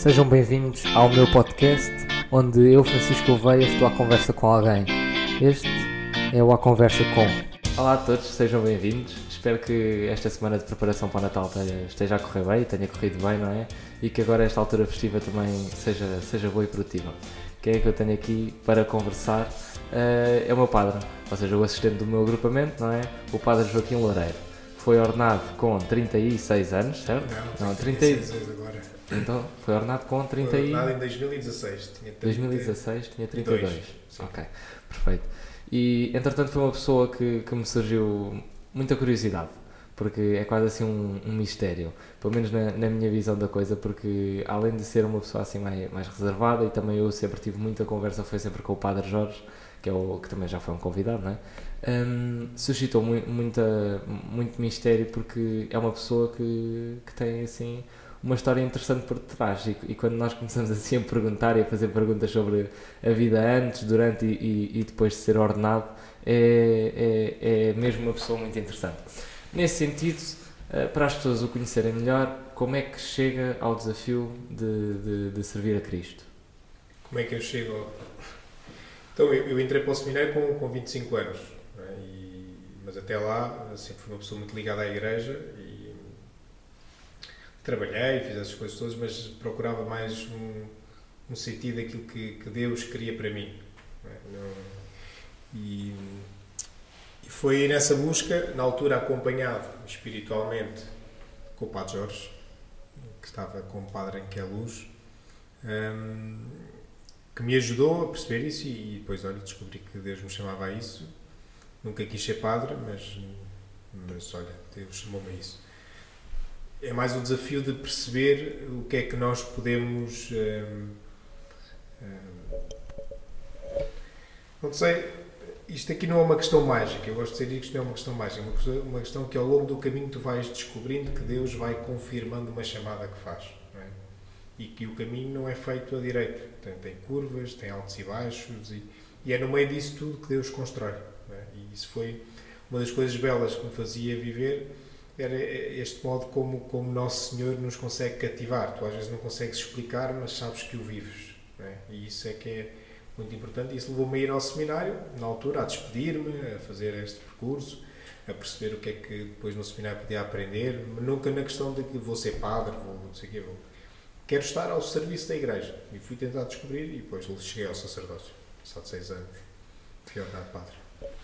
Sejam bem-vindos ao meu podcast, onde eu, Francisco Oveia, estou à conversa com alguém. Este é o A Conversa Com. Olá a todos, sejam bem-vindos. Espero que esta semana de preparação para o Natal esteja a correr bem, tenha corrido bem, não é? E que agora esta altura festiva também seja, seja boa e produtiva. Quem é que eu tenho aqui para conversar? Uh, é o meu padre, ou seja, o assistente do meu agrupamento, não é? O padre Joaquim Loureiro. Foi ordenado com 36 anos, certo? Não, não 36 agora. Então, foi ordenado com 30 foi ordenado em 2016. Tinha 30... 2016 tinha 32. ok, perfeito. E, entretanto, foi uma pessoa que, que me surgiu muita curiosidade, porque é quase assim um, um mistério, pelo menos na, na, minha visão da coisa, porque além de ser uma pessoa assim mais, mais reservada, e também eu sempre tive muita conversa, foi sempre com o Padre Jorge, que, é o, que também já foi um convidado, não é? Um, suscitou mu muita, muito mistério porque é uma pessoa que, que tem assim uma história interessante por trás e, e, quando nós começamos assim a perguntar e a fazer perguntas sobre a vida antes, durante e, e, e depois de ser ordenado é, é, é mesmo uma pessoa muito interessante. Nesse sentido, eh, para as pessoas o conhecerem melhor, como é que chega ao desafio de, de, de servir a Cristo? Como é que eu chego? Então, eu, eu entrei para o seminário com, com 25 anos, é? e, mas até lá sempre fui uma pessoa muito ligada à igreja trabalhei, fiz essas coisas todas, mas procurava mais um, um sentido daquilo que, que Deus queria para mim. É? Não, e, e foi nessa busca, na altura acompanhado espiritualmente com o Padre Jorge, que estava com o Padre em Luz, um, que me ajudou a perceber isso e, depois, olha, descobri que Deus me chamava a isso. Nunca quis ser padre, mas, mas olha, Deus chamou-me a isso. É mais o desafio de perceber o que é que nós podemos. Um, um, não sei, isto aqui não é uma questão mágica, eu gosto de dizer que isto não é uma questão mágica, é uma uma questão que ao longo do caminho tu vais descobrindo que Deus vai confirmando uma chamada que faz. É? E que o caminho não é feito a direito, tem, tem curvas, tem altos e baixos, e, e, é no meio disso tudo que Deus constrói. É? E isso foi uma das coisas belas que me fazia viver, era este modo como, como Nosso Senhor nos consegue cativar. Tu às vezes não consegues explicar, mas sabes que o vives. É? E isso é que é muito importante. Isso levou-me a ir ao seminário, na altura, a despedir-me, a fazer este percurso, a perceber o que é que depois no seminário podia aprender, nunca na questão de que vou ser padre, vou não sei o quê, vou. Quero estar ao serviço da igreja. E fui tentar descobrir e depois cheguei ao sacerdócio, de seis anos. Fui ordenado padre.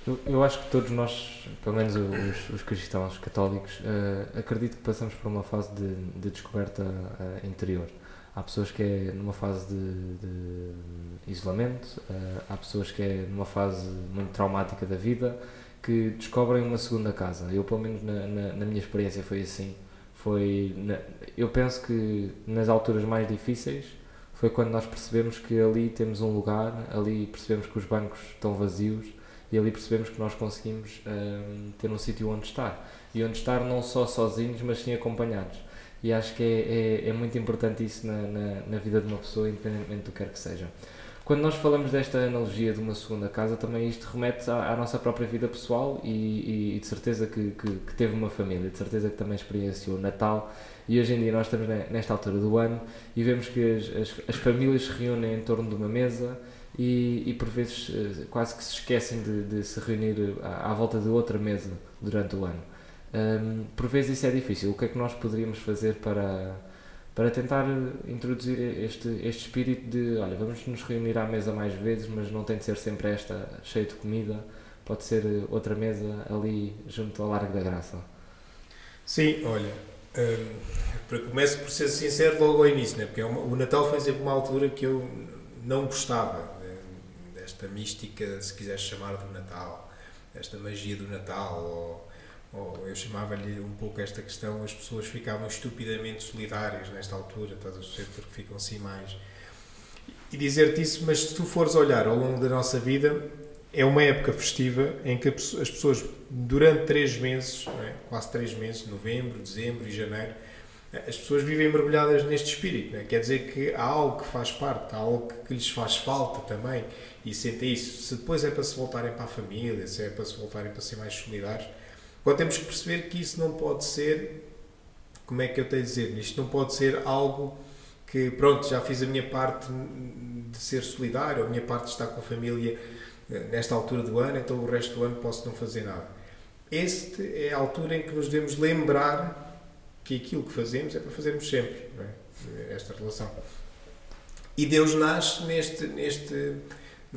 Eu, eu, acho que todos nós, pelo menos os, os cristãos católicos, uh, acredito que passamos por uma fase de, de descoberta uh, interior. Há pessoas que é numa fase de, de isolamento, uh, há pessoas que é numa fase muito traumática da vida que descobrem uma segunda casa. Eu, pelo menos na, na, na minha experiência, foi assim. Foi na, eu penso que nas alturas mais difíceis foi quando nós percebemos que ali temos um lugar, ali percebemos que os bancos estão vazios e ali percebemos que nós conseguimos uh, ter um sítio onde estar. E onde estar não só sozinhos, mas sim acompanhados e acho que é, é, é muito importante isso na, na, na, vida de uma pessoa, independentemente do que quer que seja. Quando nós falamos desta analogia de uma segunda casa, também isto remete à, à nossa própria vida pessoal e, e, e de certeza que, que, que, teve uma família, de certeza que também experienciou Natal. E hoje em dia nós estamos nesta altura do ano e vemos que as, as, as famílias se reúnem em torno de uma mesa e, e por vezes eh, quase que se esquecem de, de se reunir à, à volta de outra mesa durante o ano. Um, por vezes isso é difícil. O que é que nós poderíamos fazer para, para tentar introduzir este, este espírito de, olha, vamos nos reunir à mesa mais vezes, mas não tem de ser sempre esta cheia de comida, pode ser outra mesa ali junto ao Largo da Graça. Sim, olha, um, para começo por ser sincero logo ao início, né? porque é uma, o Natal foi sempre uma altura que eu não gostava desta mística, se quiseres chamar do Natal, esta magia do Natal, ou ou eu chamava-lhe um pouco esta questão, as pessoas ficavam estupidamente solidárias nesta altura, estás a perceber, porque ficam assim mais. E dizer-te isso, mas se tu fores olhar ao longo da nossa vida, é uma época festiva em que as pessoas, durante três meses, é? quase três meses, novembro, dezembro e janeiro, as pessoas vivem mergulhadas neste espírito. É? Quer dizer que há algo que faz parte, há algo que lhes faz falta também e sentem isso. Se depois é para se voltarem para a família, se é para se voltarem para ser mais solidários, Agora temos que perceber que isso não pode ser, como é que eu tenho a dizer, isto não pode ser algo que pronto, já fiz a minha parte de ser solidário, a minha parte de estar com a família eh, nesta altura do ano, então o resto do ano posso não fazer nada. Esta é a altura em que nos devemos lembrar que aquilo que fazemos é para fazermos sempre, é? esta relação. E Deus nasce neste, neste,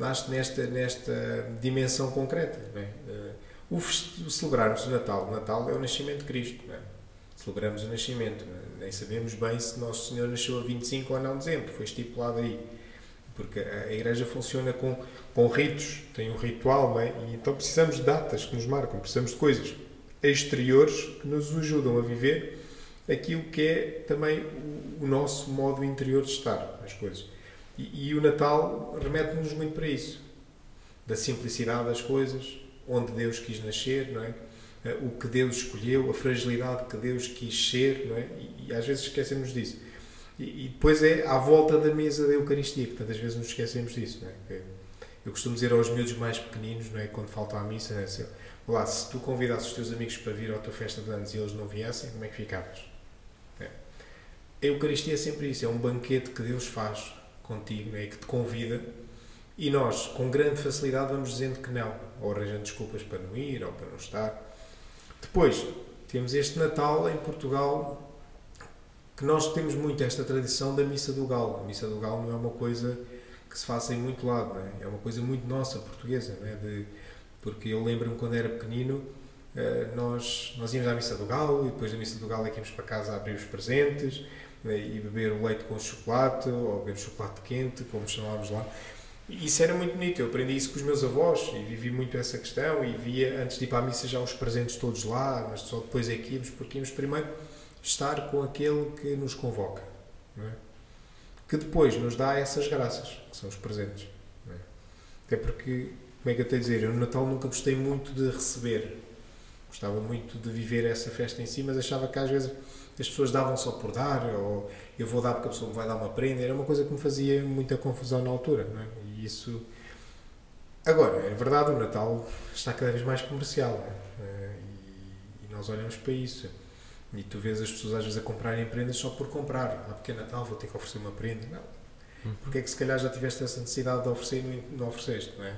nasce nesta, nesta dimensão concreta. É? Eh, o, celebrarmos o Natal, o Natal é o nascimento de Cristo. É? Celebramos o nascimento. É? Nem sabemos bem se Nosso Senhor nasceu a 25 ou não de dezembro, foi estipulado aí. Porque a Igreja funciona com, com ritos, tem um ritual, é? e então precisamos de datas que nos marcam, precisamos de coisas exteriores que nos ajudam a viver aquilo que é também o, o nosso modo interior de estar, as coisas. E, e o Natal remete-nos muito para isso, da simplicidade das coisas, onde Deus quis nascer, não é? Eh, o que Deus escolheu, a fragilidade que Deus quis ser, não é? E, e às vezes esquecemos disso. E, e, depois é à volta da mesa da Eucaristia, que tantas vezes nos esquecemos disso, não é? Eu costumo dizer aos miúdos mais pequeninos, não é? Quando faltam à missa, é? Se, lá, se tu convidasses os teus amigos para vir à tua festa de anos e eles não viessem, como é que ficavas? É. A Eucaristia é sempre isso, é um banquete que Deus faz contigo, é? que te convida e nós, com grande facilidade, vamos dizendo que não, ou arranjando desculpas para não ir ou para não estar. Depois, temos este Natal em Portugal que nós temos muito esta tradição da Missa do Galo. A Missa do Galo não é uma coisa que se faça em muito lado, é? é? uma coisa muito nossa, portuguesa, é? De, porque eu lembro-me quando era pequenino, eh, nós, nós íamos à Missa do Galo e depois da Missa do Galo é íamos para casa abrir os presentes né? E beber o leite com chocolate ou beber chocolate quente, como chamávamos lá. E isso era muito bonito, eu aprendi isso com os meus avós e vivi muito essa questão e via antes de ir para a missa já os presentes todos lá, mas só depois é que íamos, porque íamos primeiro estar com aquele que nos convoca, é? que depois nos dá essas graças, que são os presentes. É? Até porque, como é que eu tenho a dizer, eu no Natal nunca gostei muito de receber, gostava muito de viver essa festa em si, mas achava que às vezes as pessoas davam só por dar, ou eu vou dar porque a pessoa me vai dar uma prenda, era uma coisa que me fazia muita confusão na altura. Não é? isso. Agora, é verdade, o Natal está cada vez mais comercial é? e, e, nós olhamos para isso. E tu vês as pessoas às vezes a comprarem prendas só por comprar. Ah, porque é Natal, vou ter que oferecer uma prenda. Não. Uhum. Porque é que se calhar já tiveste essa necessidade de oferecer e não ofereceste, não é?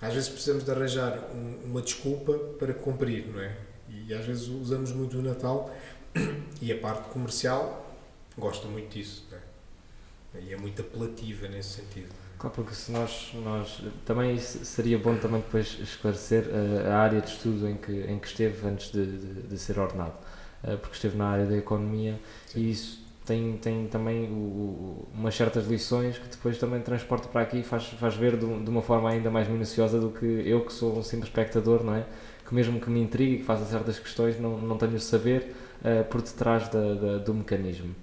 Às vezes precisamos de arranjar um, uma desculpa para cumprir, não é? E às vezes usamos muito o Natal e a parte comercial gosta muito disso, é? E é muito apelativa nesse sentido. Claro, porque se nós, nós também seria bom também depois esclarecer a, eh, a área de estudo em que, em que esteve antes de, de, de ser ordenado, uh, porque esteve na área da economia Sim. e isso tem, tem também o, o, umas certas lições que depois também transporta para aqui e faz, faz ver de, de, uma forma ainda mais minuciosa do que eu que sou um simples espectador, não é? Que mesmo que me intrigue e que faça certas questões não, não tenho o saber uh, por detrás da, da, do mecanismo.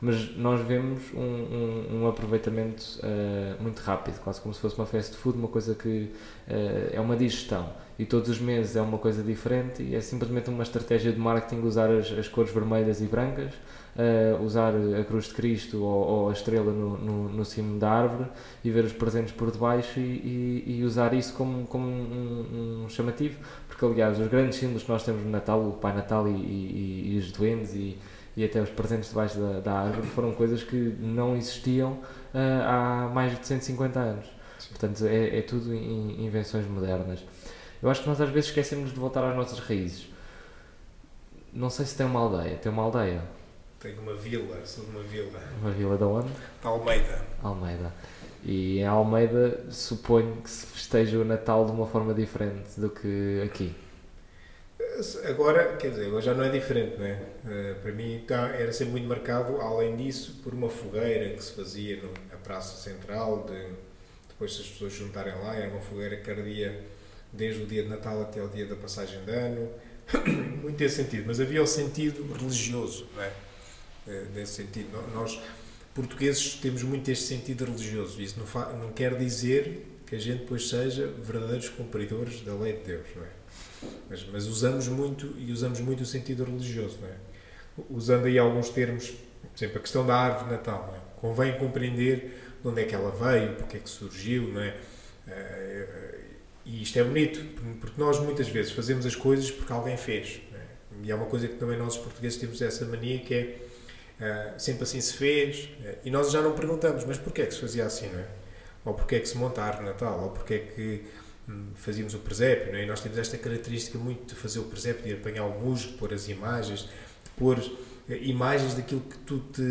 Mas nós vemos um, um, um aproveitamento uh, muito rápido, quase como se fosse uma fast food, uma coisa que uh, é uma digestão. E todos os meses é uma coisa diferente e é simplesmente uma estratégia de marketing usar as, as cores vermelhas e brancas, uh, usar a cruz de Cristo ou, ou a estrela no, no, no, cimo da árvore e ver os presentes por debaixo e, e, e usar isso como, como um, um, chamativo, porque aliás os grandes símbolos que nós temos no Natal, o Pai Natal e, e, e os duendes e e até os presentes debaixo da, da árvore foram coisas que não existiam uh, há mais de 150 anos. Sim. Portanto, é, é tudo in, invenções modernas. Eu acho que nós às vezes esquecemos de voltar às nossas raízes. Não sei se tem uma aldeia. Tem uma aldeia? Tenho uma vila, sou de uma vila. Uma vila de onde? Almeida. Almeida. E em Almeida suponho que se festeja o Natal de uma forma diferente do que aqui. Agora, quer dizer, agora já não é diferente, não é? Uh, para mim tá, era sempre muito marcado, além disso, por uma fogueira que se fazia na Praça Central, de, depois se as pessoas juntarem lá, era uma fogueira que ardia desde o dia de Natal até o dia da passagem de ano, muito nesse sentido, mas havia o sentido religioso, não é? Uh, nesse sentido, nós portugueses temos muito este sentido religioso, isso não, não quer dizer que a gente depois seja verdadeiros cumpridores da lei de Deus, não é? Mas, mas, usamos muito, e usamos muito o sentido religioso, não é? Usando aí alguns termos, por exemplo, a questão da árvore Natal, não é? Convém compreender de onde é que ela veio, porque é que surgiu, não é? Eh, e isto é bonito, porque nós muitas vezes fazemos as coisas porque alguém fez. É? E é uma coisa que também nós, os portugueses, temos essa mania que é uh, sempre assim se fez, uh, e nós já não perguntamos, mas porquê é que se fazia assim, não é? Ou porquê é que se monta a árvore Natal, ou porquê é que hum, fazíamos o presépio, não é? E nós temos esta característica muito de fazer o presépio, de apanhar o musgo, de pôr as imagens, de pôr imagens daquilo que tu te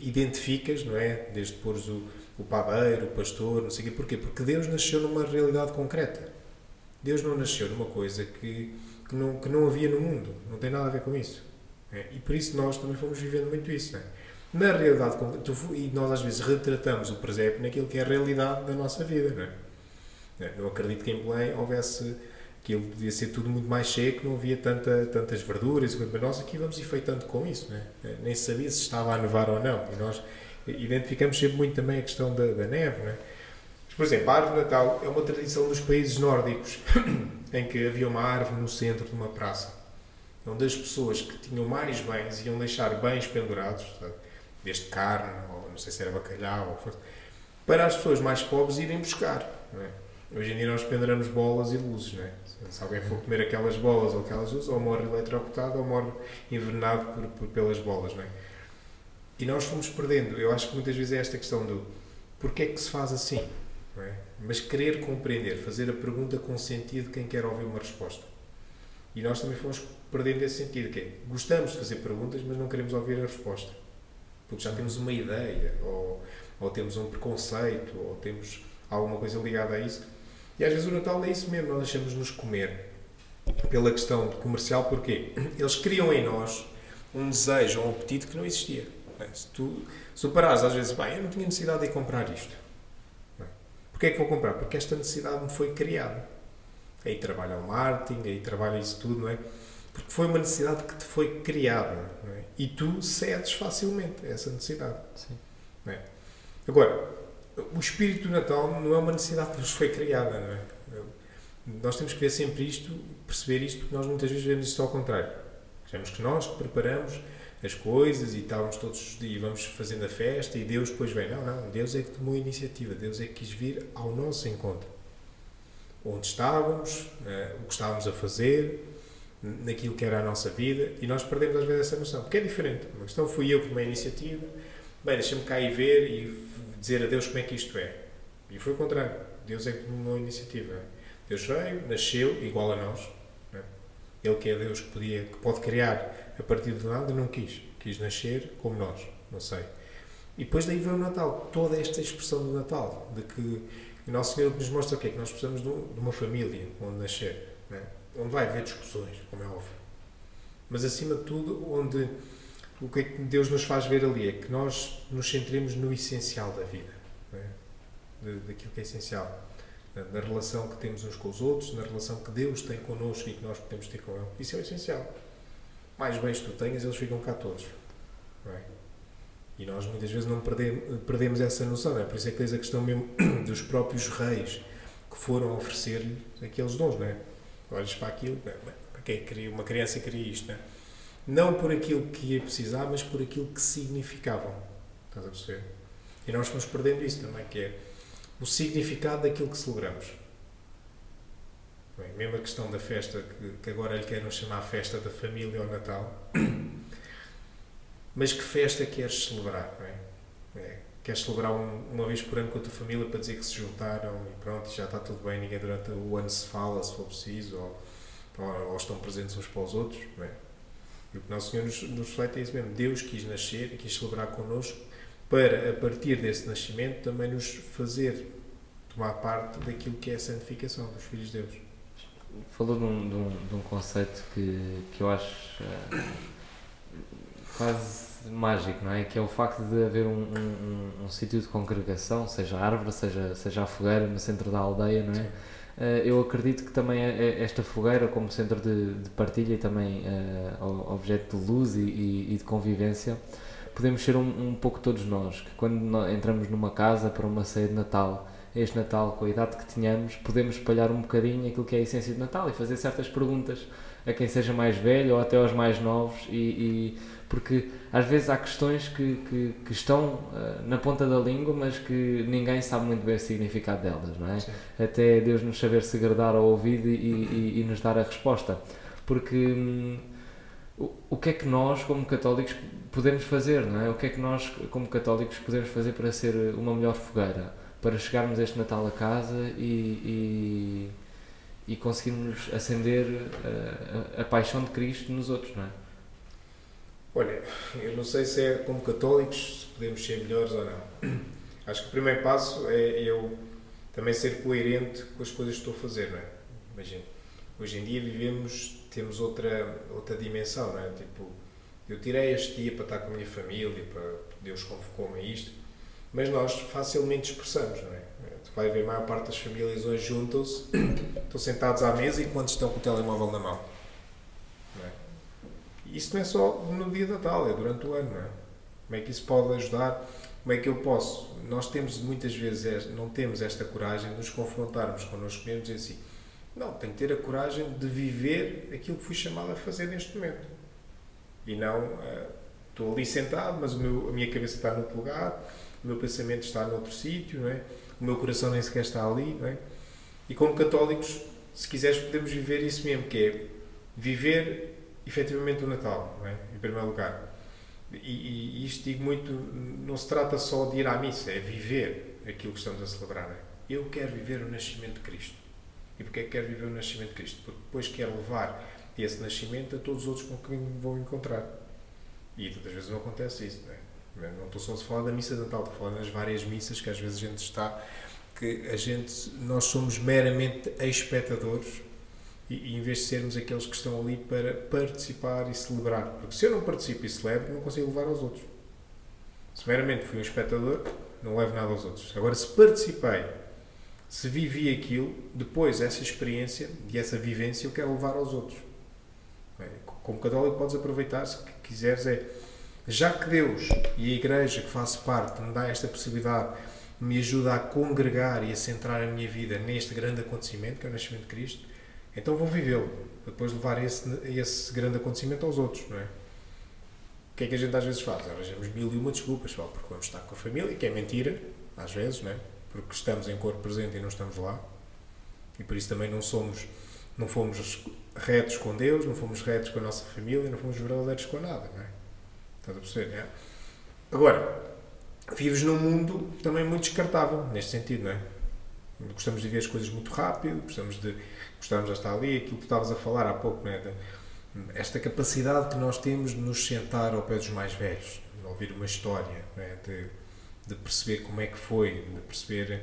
identificas, não é? Desde pôres o, o padeiro, o pastor, não sei o quê. Porquê? Porque Deus nasceu numa realidade concreta. Deus não nasceu numa coisa que, que, não, que não havia no mundo. Não tem nada a ver com isso. É? E por isso nós também fomos vivendo muito isso. É? Na realidade, e nós às vezes retratamos o presépio naquilo que é a realidade da nossa vida. Não, é? é? não acredito que em Belém houvesse aquilo devia ser tudo muito mais seco, não havia tanta, tantas verduras, mas nós aqui vamos enfeitando com isso, né? nem sabia se estava a nevar ou não, e nós identificamos sempre muito também a questão da, da neve. Né? Mas, por exemplo, a árvore de Natal é uma tradição dos países nórdicos, em que havia uma árvore no centro de uma praça, onde as pessoas que tinham mais bens iam deixar bens pendurados, sabe? desde carne, ou não sei se era bacalhau, ou para as pessoas mais pobres irem buscar. É? Hoje em dia nós penduramos bolas e luzes, não é? Se alguém for comer aquelas bolas ou aquelas luzes, ou morre eletrocutado ou morre envenenado por, por, pelas bolas, não é? E nós fomos perdendo. Eu acho que muitas vezes é esta questão do porquê é que se faz assim, não é? Mas querer compreender, fazer a pergunta com sentido quem quer ouvir uma resposta. E nós também fomos perdendo esse sentido, que é, gostamos de fazer perguntas, mas não queremos ouvir a resposta. Porque já temos uma ideia, ou, ou temos um preconceito, ou temos alguma coisa ligada a isso e às vezes o Natal é isso mesmo, nós deixamos-nos comer pela questão comercial, porque eles criam em nós um desejo, um apetite que não existia. Tu, se tu parares às vezes, bem, eu não tinha necessidade de comprar isto. Porquê é que vou comprar? Porque esta necessidade me foi criada. Aí trabalha o marketing, aí trabalha isso tudo, não é? Porque foi uma necessidade que te foi criada. É? E tu cedes facilmente a essa necessidade. É? Agora, o espírito do Natal não é uma necessidade que nos foi criada, não é? Nós temos que ver sempre isto, perceber isto, porque nós muitas vezes vemos isto ao contrário. Achamos que nós que preparamos as coisas e estávamos todos e vamos fazendo a festa e Deus depois vem. Não, não, Deus é que tomou a iniciativa, Deus é que quis vir ao nosso encontro. Onde estávamos, uh, o que estávamos a fazer, naquilo que era a nossa vida e nós perdemos às vezes essa noção, porque é diferente. Uma questão fui eu que tomei a iniciativa, bem, deixa-me cá ir ver e dizer a Deus como é que isto é. E foi o contrário. Deus é que tomou a iniciativa. Deus veio, nasceu igual a nós. É? Ele que é Deus que, podia, que pode criar a partir de nada, não quis. Quis nascer como nós. Não sei. E depois daí veio o Natal. Toda esta expressão do Natal. De que o Nosso Senhor nos mostra o quê? Que nós precisamos de uma família onde nascer. É? Onde vai haver discussões, como é óbvio. Mas acima de tudo, onde o que é que Deus nos faz ver ali é que nós nos centremos no essencial da vida, é? daquilo que é essencial, na relação que temos uns com os outros, na relação que Deus tem connosco e que nós podemos ter com Ele. Isso é o essencial. Mais bens tu tenhas, eles ficam cá todos. É? E nós muitas vezes não perdemos, perdemos essa noção, é? por isso é que tens a questão mesmo dos próprios reis que foram oferecer-lhe aqueles dons, não é? Olhas para aquilo, para quem queria, uma criança queria isto, não é? não por aquilo que ia precisar, mas por aquilo que significavam. Estás a perceber? E nós fomos perdendo isso também, que é o significado daquilo que celebramos. Bem, mesmo a questão da festa, que, que agora lhe querem chamar festa da família ou Natal, mas que festa queres celebrar? É? É, queres celebrar um, uma vez por ano com a tua família para dizer que se juntaram e pronto, já está tudo bem, ninguém durante o ano se fala se for preciso, ou, ou, estão presentes uns para os outros? Não é? E o que Nosso Senhor nos, nos reflete é isso mesmo. Deus quis nascer e quis celebrar connosco para, a partir desse nascimento, também nos fazer tomar parte daquilo que é a santificação dos filhos de Deus. Falou de um, de um, de um conceito que, que eu acho uh, quase mágico, não é? Que é o facto de haver um, um, um, sítio de congregação, seja a árvore, seja, seja a fogueira no centro da aldeia, não é? Sim eh, eu acredito que também é, é esta fogueira, como centro de, de partilha e também uh, objeto de luz e, e, e, de convivência, podemos ser um, um pouco todos nós, que quando nós entramos numa casa para uma ceia de Natal, este Natal, com a idade que tenhamos, podemos espalhar um bocadinho aquilo que é a essência de Natal e fazer certas perguntas a quem seja mais velho ou até aos mais novos e, e porque às vezes há questões que, que, que estão uh, na ponta da língua, mas que ninguém sabe muito bem o significado delas, não é? Sim. Até Deus nos saber segredar ao ouvido e, e, e nos dar a resposta. Porque hum, o, o que é que nós, como católicos, podemos fazer, não é? O que é que nós, como católicos, podemos fazer para ser uma melhor fogueira? Para chegarmos este Natal a casa e, e, e conseguirmos acender a, a, a paixão de Cristo nos outros, não é? Olha, eu não sei se é como católicos se podemos ser melhores ou não. Acho que o primeiro passo é eu também ser coerente com as coisas que estou a fazer, não é? Imagina, hoje em dia vivemos, temos outra, outra dimensão, não é? Tipo, eu tirei este dia para estar com a minha família, para Deus convocou-me a isto, mas nós facilmente expressamos, não é? Tu vai ver a maior parte das famílias hoje juntam-se, estão sentados à mesa enquanto estão com o telemóvel na mão. É? Isso não é só no dia de Natal, é durante o ano, não é? Como é que isso pode ajudar? Como é que eu posso? Nós temos muitas vezes, não temos esta coragem de nos confrontarmos connosco mesmos e assim, não, tenho que ter a coragem de viver aquilo que fui chamado a fazer neste momento e não uh, estou ali sentado, mas meu, a minha cabeça está noutro lugar, o meu pensamento está noutro sítio, não é? o meu coração nem sequer está ali. Não é? E como católicos, se quiseres, podemos viver isso mesmo, que é viver efetivamente o Natal, é? em primeiro lugar. E, e, isto digo muito, não se trata só de ir à missa, é viver aquilo que estamos a celebrar. É? Eu quero viver o nascimento de Cristo. E porquê é que quero viver o nascimento de Cristo? Porque depois quero levar esse nascimento a todos os outros com quem me vou encontrar. E tantas vezes não acontece isso, não é? Não estou só a falar da missa de Natal, estou a falar das várias missas que às vezes a gente está, que a gente, nós somos meramente espectadores e, em vez de sermos aqueles que estão ali para participar e celebrar. Porque se eu não participo e celebro, não consigo levar aos outros. Se meramente fui um espectador, não levo nada aos outros. Agora, se participei, se vivi aquilo, depois essa experiência e essa vivência eu quero levar aos outros. Como católico podes aproveitar, se quiseres, é já que Deus e a Igreja que faço parte me dá esta possibilidade, me ajuda a congregar e a centrar a minha vida neste grande acontecimento, que é o nascimento de Cristo, então vou vivê-lo, depois levar esse, esse grande acontecimento aos outros, não é? O que é que a gente às vezes faz? Arranjamos mil e uma desculpas, só porque vamos estar com a família, que é mentira, às vezes, não é? Porque estamos em corpo presente e não estamos lá. E por isso também não somos, não fomos retos com Deus, não fomos retos com a nossa família, não fomos verdadeiros com nada, não é? Estás a perceber, não é? Agora, vives num mundo também muito descartável, neste sentido, não é? Gostamos de ver as coisas muito rápido, gostamos de, gostamos de estar ali, aquilo que estavas a falar há pouco, é? De, esta capacidade que nós temos de nos sentar ao pé dos mais velhos, de ouvir uma história, é? de, de perceber como é que foi, de perceber,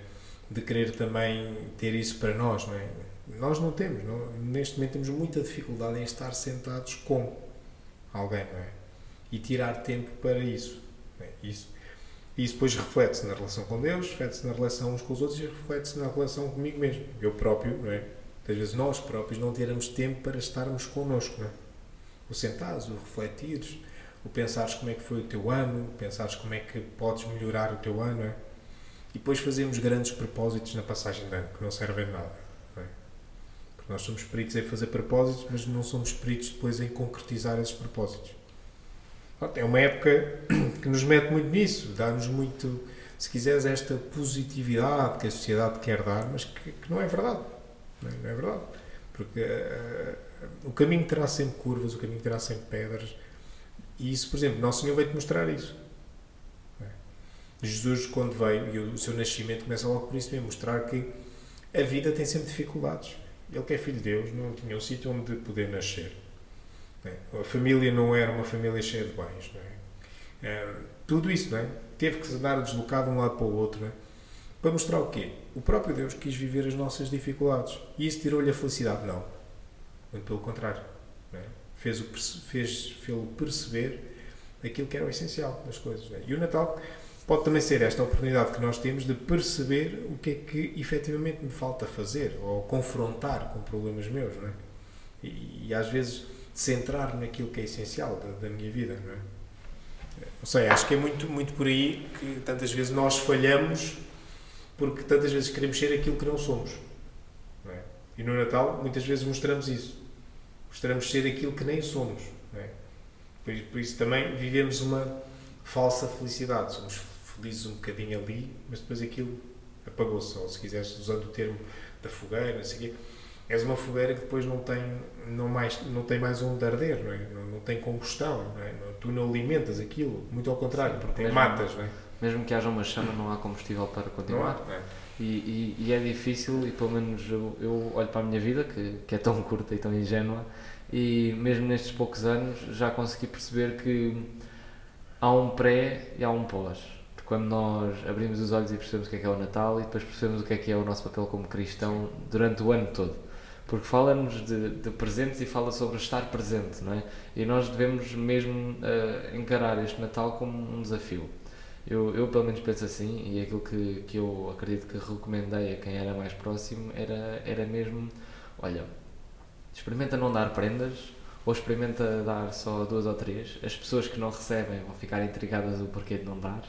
de querer também ter isso para nós, é? Nós não temos, não, neste momento temos muita dificuldade em estar sentados com alguém, não é? E tirar tempo para isso. É? Isso, isso depois reflete-se na relação com Deus, reflete-se na relação uns com os outros e reflete-se na relação comigo mesmo. Eu próprio, não é? Às vezes nós próprios não termos tempo para estarmos connosco, não é? O sentares, o refletires, o pensares como é que foi o teu ano, pensares como é que podes melhorar o teu ano, é? E depois fazemos grandes propósitos na passagem de ano, que não servem nada. Nós somos peritos em fazer propósitos, mas não somos peritos depois em concretizar esses propósitos. É uma época que nos mete muito nisso, dá-nos muito, se quiseres, esta positividade que a sociedade quer dar, mas que, que não é verdade. Não é, não é verdade. Porque uh, o caminho terá sempre curvas, o caminho terá sempre pedras. E isso, por exemplo, Nosso Senhor veio-te mostrar isso. É? Jesus, quando veio, e o seu nascimento começa logo por isso mesmo, mostrar que a vida tem sempre dificuldades. Ele que é filho de Deus não tinha um sítio onde poder nascer. É? A família não era uma família cheia de bens. É? É, tudo isso não é? teve que se andar deslocado de um lado para o outro. Para mostrar o quê? O próprio Deus quis viver as nossas dificuldades. E isso tirou-lhe a felicidade? Não. Muito pelo contrário. É? Fez, fez perceber aquilo que era o essencial das coisas. É? E o Natal pode também ser esta oportunidade que nós temos de perceber o que é que efetivamente me falta fazer ou confrontar com problemas meus, não é? E, e às vezes centrar naquilo que é essencial da, da, minha vida, não é? Não sei, acho que é muito, muito por aí que tantas vezes nós falhamos porque tantas vezes queremos ser aquilo que não somos. Não é? E no Natal muitas vezes mostramos isso. Mostramos ser aquilo que nem somos. É? por, por isso também vivemos uma falsa felicidade. Somos felizes um bocadinho ali, mas depois aquilo apagou-se, ou se quiseres, usando o termo da fogueira, não sei o quê. És uma fogueira que depois não tem, não mais, não tem mais onde arder, não, é? não, não tem combustão, não é? tu não alimentas aquilo, muito ao contrário, porque mesmo, matas. Não é? Mesmo que haja uma chama, não há combustível para continuar. Não é? E, e, e, é difícil, e pelo menos eu, eu, olho para a minha vida, que, que é tão curta e tão ingênua, e mesmo nestes poucos anos já consegui perceber que há um pré e há um pós. Quando nós abrimos os olhos e percebemos o que é que é o Natal e depois percebemos o que é que é o nosso papel como cristão durante o ano todo. Porque fala-nos de, de, presentes e fala sobre estar presente, não é? E nós devemos mesmo uh, encarar este Natal como um desafio. Eu, eu pelo menos penso assim, e aquilo que, que eu acredito que recomendei a quem era mais próximo era, era mesmo: olha, experimenta não dar prendas, ou experimenta dar só duas ou três. As pessoas que não recebem vão ficar intrigadas do porquê de não dar,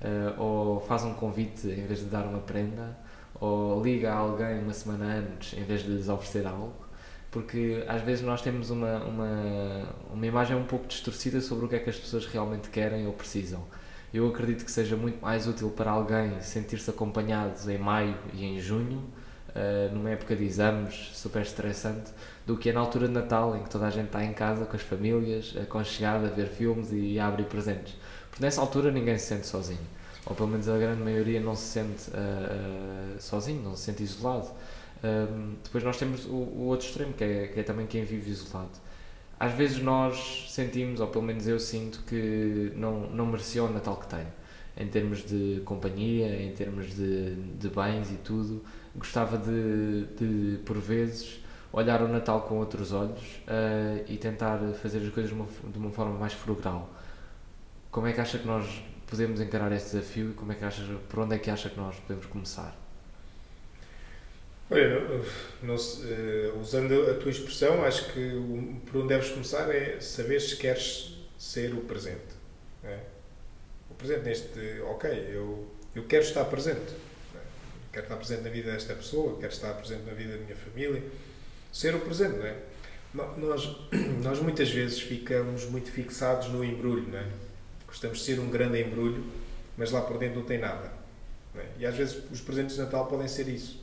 uh, ou faz um convite em vez de dar uma prenda, ou liga a alguém uma semana antes em vez de lhes oferecer algo. Porque às vezes nós temos uma, uma, uma imagem um pouco distorcida sobre o que é que as pessoas realmente querem ou precisam eu acredito que seja muito mais útil para alguém sentir-se acompanhado em maio e em junho, uh, numa época de exames super estressante, do que é na altura de Natal, em que toda a gente está em casa com as famílias, aconchegada a ver filmes e a abrir presentes. Porque nessa altura ninguém se sente sozinho, ou pelo menos a grande maioria não se sente uh, sozinho, não se sente isolado. Um, depois nós temos o, o outro extremo, que é, que é também quem vive isolado às vezes nós sentimos, ou pelo menos eu sinto, que não, não merecia o Natal que tenho. Em termos de companhia, em termos de, de bens e tudo. Gostava de, de, por vezes, olhar o Natal com outros olhos uh, e tentar fazer as coisas de uma, de uma forma mais frugal. Como é que acha que nós podemos encarar este desafio e como é que acha, por onde é que acha que nós podemos começar? Olha, não, não, uh, usando a tua expressão, acho que por onde deves começar é saber se queres ser o presente. É? O presente neste, ok, eu, eu quero estar presente. É? Quero estar presente na vida desta pessoa, quero estar presente na vida da minha família. Ser o presente, não é? Nós, nós muitas vezes ficamos muito fixados no embrulho, não é? Gostamos de ser um grande embrulho, mas lá por dentro não tem nada. Não é? E às vezes os presentes de Natal podem ser isso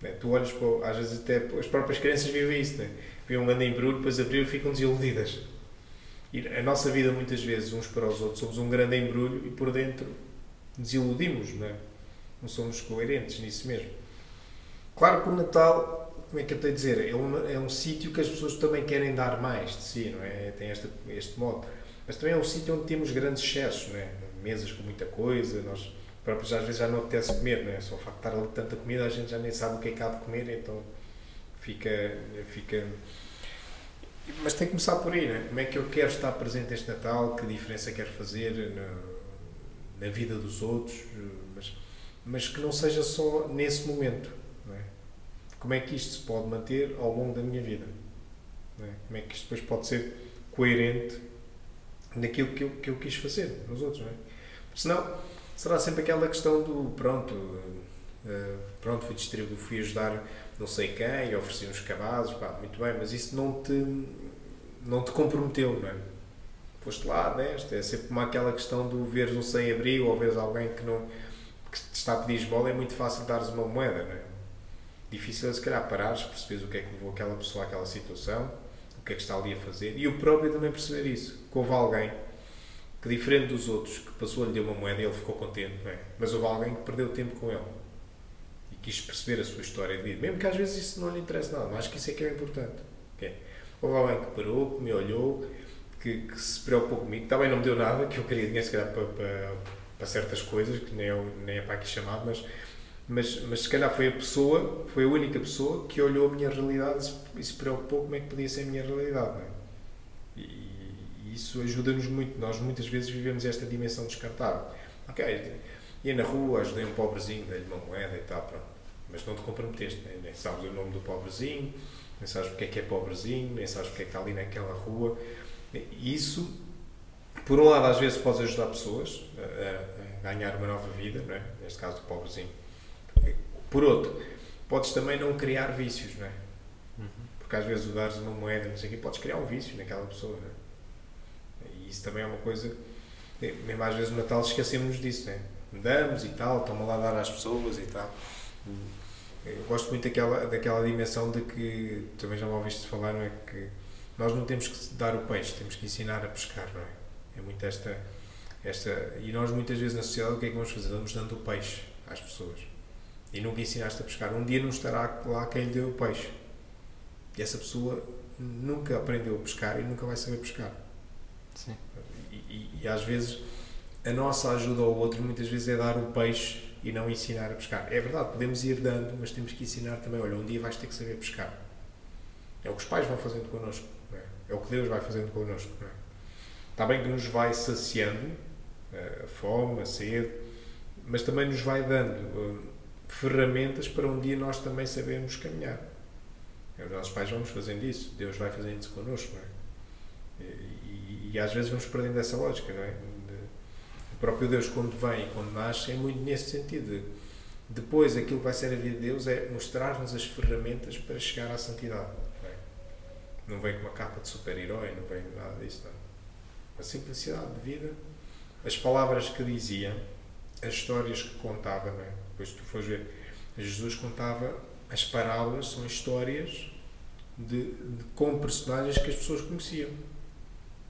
né? Tu olhas às vezes até as próprias crianças vivem isso, né? vêem um grande embrulho, depois abriu e ficam desiludidas. E a nossa vida, muitas vezes, uns para os outros, somos um grande embrulho e por dentro desiludimos, não é? Não somos coerentes nisso mesmo. Claro que o Natal, como é que eu tenho a dizer, é um, é um sítio que as pessoas também querem dar mais de si, não é? Tem este, este modo. Mas também é um sítio onde temos grandes excessos, não é? Mesas com muita coisa, nós próprios às vezes já não apetece comer, não é? Só o facto de estar ali tanta comida, a gente já nem sabe o que é que há de comer, então fica. fica mas tem que começar por aí, não é? Como é que eu quero estar presente este Natal? Que diferença quero fazer na, na vida dos outros? Mas, mas que não seja só nesse momento, não é? Como é que isto se pode manter ao longo da minha vida? É? Como é que isto depois pode ser coerente naquilo que eu, que eu quis fazer nos outros, não é? Senão, será sempre aquela questão do pronto, uh, pronto, fui distribuir, fui ajudar não sei quem, ofereci uns cabazes, pá, muito bem, mas isso não te, não te comprometeu, não é? Foste lá, deste, é sempre como aquela questão do veres um sem-abrigo ou veres alguém que não que te está a pedir esmola, é muito fácil dares uma moeda, não é? Difícil é se calhar parares, perceberes o que é que levou aquela pessoa àquela situação, o que é que está ali a fazer, e o próprio também perceber isso, que houve alguém que diferente dos outros, que passou a lhe deu uma moeda e ele ficou contente, não é? Mas houve alguém que perdeu tempo com ele e quis perceber a sua história de vida, mesmo que às vezes isso não lhe interesse nada, mas acho que isso é que é importante. Okay? Houve alguém que parou, que me olhou, que, que, se preocupou comigo, também não me deu nada, que eu queria dinheiro se calhar para, para, para certas coisas, que nem é, nem é para aqui chamado, mas, mas, mas se calhar foi a pessoa, foi a única pessoa que olhou a minha realidade e se preocupou como é que podia ser a minha realidade, não é? isso ajuda-nos muito. Nós muitas vezes vivemos esta dimensão descartável. Ok, ia na rua, ajudei um pobrezinho, dei-lhe uma moeda e tal, pronto. Mas não te comprometeste, nem, nem sabes o nome do pobrezinho, nem sabes porque é que é pobrezinho, nem sabes porque é que está ali naquela rua. Isso, por um lado, às vezes podes ajudar pessoas a, a ganhar uma nova vida, não é? neste caso do pobrezinho. Por outro, podes também não criar vícios, não é? Porque às vezes o dares uma moeda, não sei o quê, podes criar um vício naquela pessoa, não é? isso também é uma coisa. Mesmo às vezes no Natal esquecemos disso, né? Damos e tal, estamos lá dar às pessoas e tal. Eu gosto muito daquela, daquela dimensão de que, também já me ouviste falar, não é? Que nós não temos que dar o peixe, temos que ensinar a pescar, não é? É muito esta, esta. E nós, muitas vezes, na sociedade, o que é que vamos fazer? Vamos dando o peixe às pessoas. E nunca ensinaste a pescar. Um dia não estará lá quem lhe deu o peixe. E essa pessoa nunca aprendeu a pescar e nunca vai saber pescar. Sim. E, e, e às vezes a nossa ajuda ao outro muitas vezes é dar o peixe e não ensinar a pescar. É verdade, podemos ir dando, mas temos que ensinar também. Olha, um dia vais ter que saber pescar. É o que os pais vão fazendo connosco. É? é? o que Deus vai fazendo connosco. É? Está bem que nos vai saciando a fome, a sede, mas também nos vai dando uh, ferramentas para um dia nós também sabermos caminhar. É, os nossos pais vamos fazendo isso, Deus vai fazendo isso connosco. É? E, e, e, às vezes vamos perdendo essa lógica, não é? próprio Deus, quando vem quando nasce, é muito nesse sentido. Depois, aquilo que vai ser a vida de Deus é mostrar-nos as ferramentas para chegar à santidade. Não, é? não vem com uma capa de super-herói, não vem nada disso. Não. A simplicidade de vida, as palavras que dizia, as histórias que contava. Não é? Depois, tu fores ver, Jesus contava as parábolas, são histórias de, de, com personagens que as pessoas conheciam.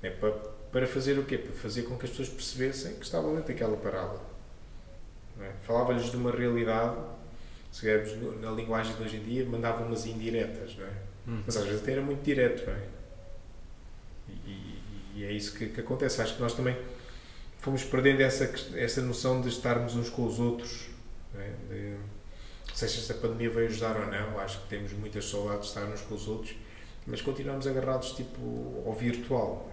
É para para fazer o quê? Para fazer com que as pessoas percebessem que estavam dentro daquela parábola. É? Falava-lhes de uma realidade, se quisermos na linguagem de hoje em dia, mandava umas indiretas, não é? Hum. Mas às vezes até era muito direto, não é? E, e é isso que, que, acontece. Acho que nós também fomos perdendo essa, essa noção de estarmos uns com os outros, não é? de, se a pandemia veio ajudar ou não, acho que temos muitas saudades de estar uns com os outros, mas continuamos agarrados tipo ao virtual.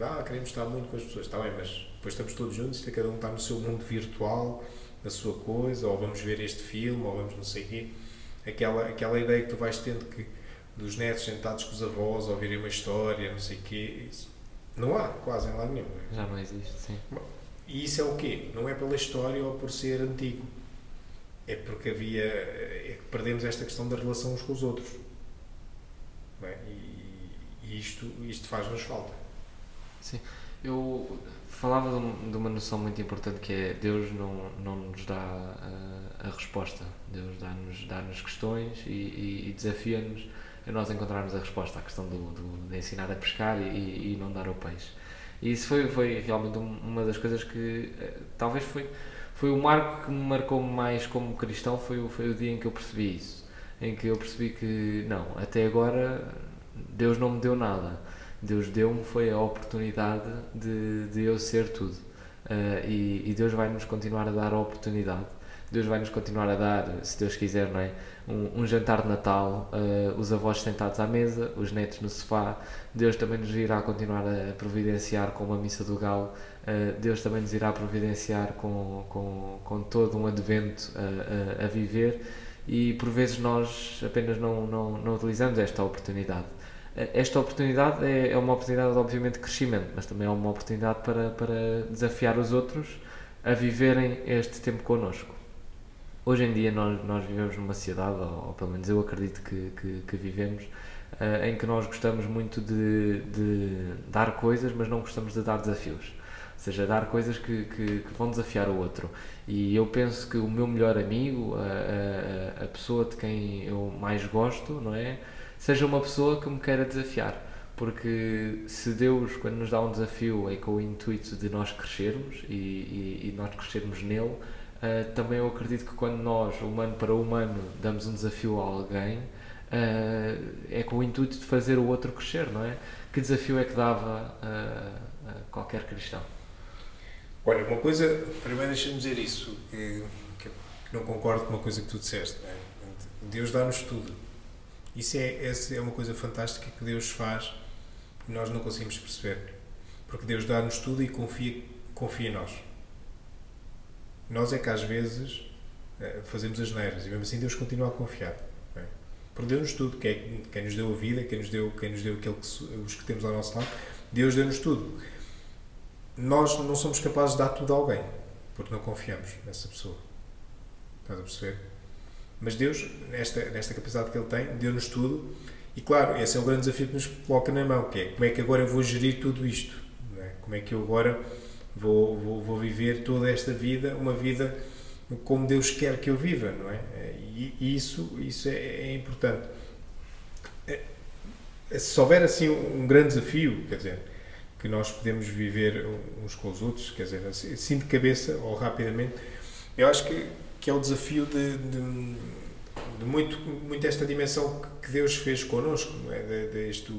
Ah, queremos estar muito com as pessoas. Está bem, mas depois estamos todos juntos e cada um está no seu mundo virtual, na sua coisa, ou vamos ver este filme, ou vamos não sei o quê. Aquela, aquela ideia que tu vais tendo que dos netos sentados com os avós, ouvirem uma história, não sei o quê, isso não há quase em lado nenhum. É? Já não existe, sim. E isso é o quê? Não é pela história ou por ser antigo. É porque havia. É que perdemos esta questão da relação uns com os outros. É? E, e isto, isto faz-nos falta. Sim, eu falava de uma noção muito importante que é Deus não, não nos dá a, a resposta, Deus dá-nos dá, -nos, questões e, e, e desafia-nos a nós encontrarmos a resposta à questão do, do de ensinar a pescar e, e, não dar o peixe. E isso foi, foi realmente uma das coisas que eh, talvez foi, foi o marco que me marcou mais como cristão, foi, o, foi o dia em que eu percebi isso, em que eu percebi que não, até agora Deus não me deu nada Deus deu-me foi a oportunidade de, de eu ser tudo. Uh, e, e, Deus vai nos continuar a dar a oportunidade. Deus vai nos continuar a dar, se Deus quiser, não é? Um, um jantar de Natal, uh, os avós sentados à mesa, os netos no sofá. Deus também nos irá continuar a providenciar com uma missa do galo. Uh, Deus também nos irá providenciar com, com, com todo um advento a, a, a viver. E por vezes nós apenas não, não, não utilizamos esta oportunidade esta oportunidade é, é uma oportunidade, obviamente, de crescimento, mas também é uma oportunidade para, para desafiar os outros a viverem este tempo connosco. Hoje em dia, nós, nós vivemos numa sociedade, ou, ou pelo menos eu acredito que, que, que vivemos, uh, em que nós gostamos muito de, de, dar coisas, mas não gostamos de dar desafios. Ou seja, dar coisas que, que, que vão desafiar o outro. E eu penso que o meu melhor amigo, a, a, a pessoa de quem eu mais gosto, não é? seja uma pessoa que me queira desafiar. Porque se Deus, quando nos dá um desafio, é com o intuito de nós crescermos e, e, e nós crescermos nele, uh, também eu acredito que quando nós, humano para humano, damos um desafio a alguém, uh, é com o intuito de fazer o outro crescer, não é? Que desafio é que dava a, a qualquer cristão? Olha, uma coisa, primeiro deixa-me dizer isso, que, que, não concordo com uma coisa que tu disseste. É? Deus dá-nos tudo isso é, essa é uma coisa fantástica que Deus faz que nós não conseguimos perceber. Porque Deus dá-nos tudo e confia, confia em nós. Nós é que às vezes eh, fazemos as neiras e mesmo assim Deus continua a confiar. É? Porque deu-nos tudo. Quem, quem nos deu a vida, quem nos deu, quem nos deu aquele que, os que temos ao nosso lado, Deus deu-nos tudo. Nós não somos capazes de dar tudo a alguém porque não confiamos nessa pessoa. Estás a perceber? Mas Deus, nesta, nesta capacidade que Ele tem, deu-nos tudo. E claro, esse é o grande desafio que nos coloca na mão, que é como é que agora eu vou gerir tudo isto? É? Como é que eu agora vou, vou, vou viver toda esta vida, uma vida como Deus quer que eu viva, não é? E, isso, isso é, é importante. É, é, se houver assim um grande desafio, quer dizer, que nós podemos viver uns com os outros, quer dizer, assim de cabeça ou rapidamente, eu acho que, que é o desafio de, de, de muito, muito esta dimensão que Deus fez connosco, não é? De, de isto,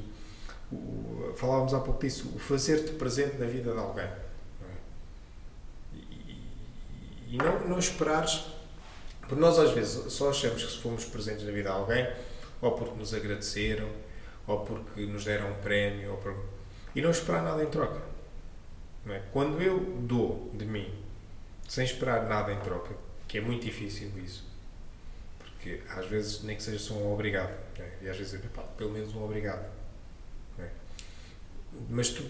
o, falávamos há pouco disso, o fazer-te presente na vida de alguém. Não é? E, não, não esperares, porque nós às vezes só achamos que se fomos presentes na vida de alguém, ou porque nos agradeceram, ou porque nos deram um prémio, ou por e não esperar nada em troca. É? Quando eu dou de mim sem esperar nada em troca, que é muito difícil isso, porque às vezes nem que seja só um obrigado, é? e às vezes é pelo menos um obrigado. É? Mas tu,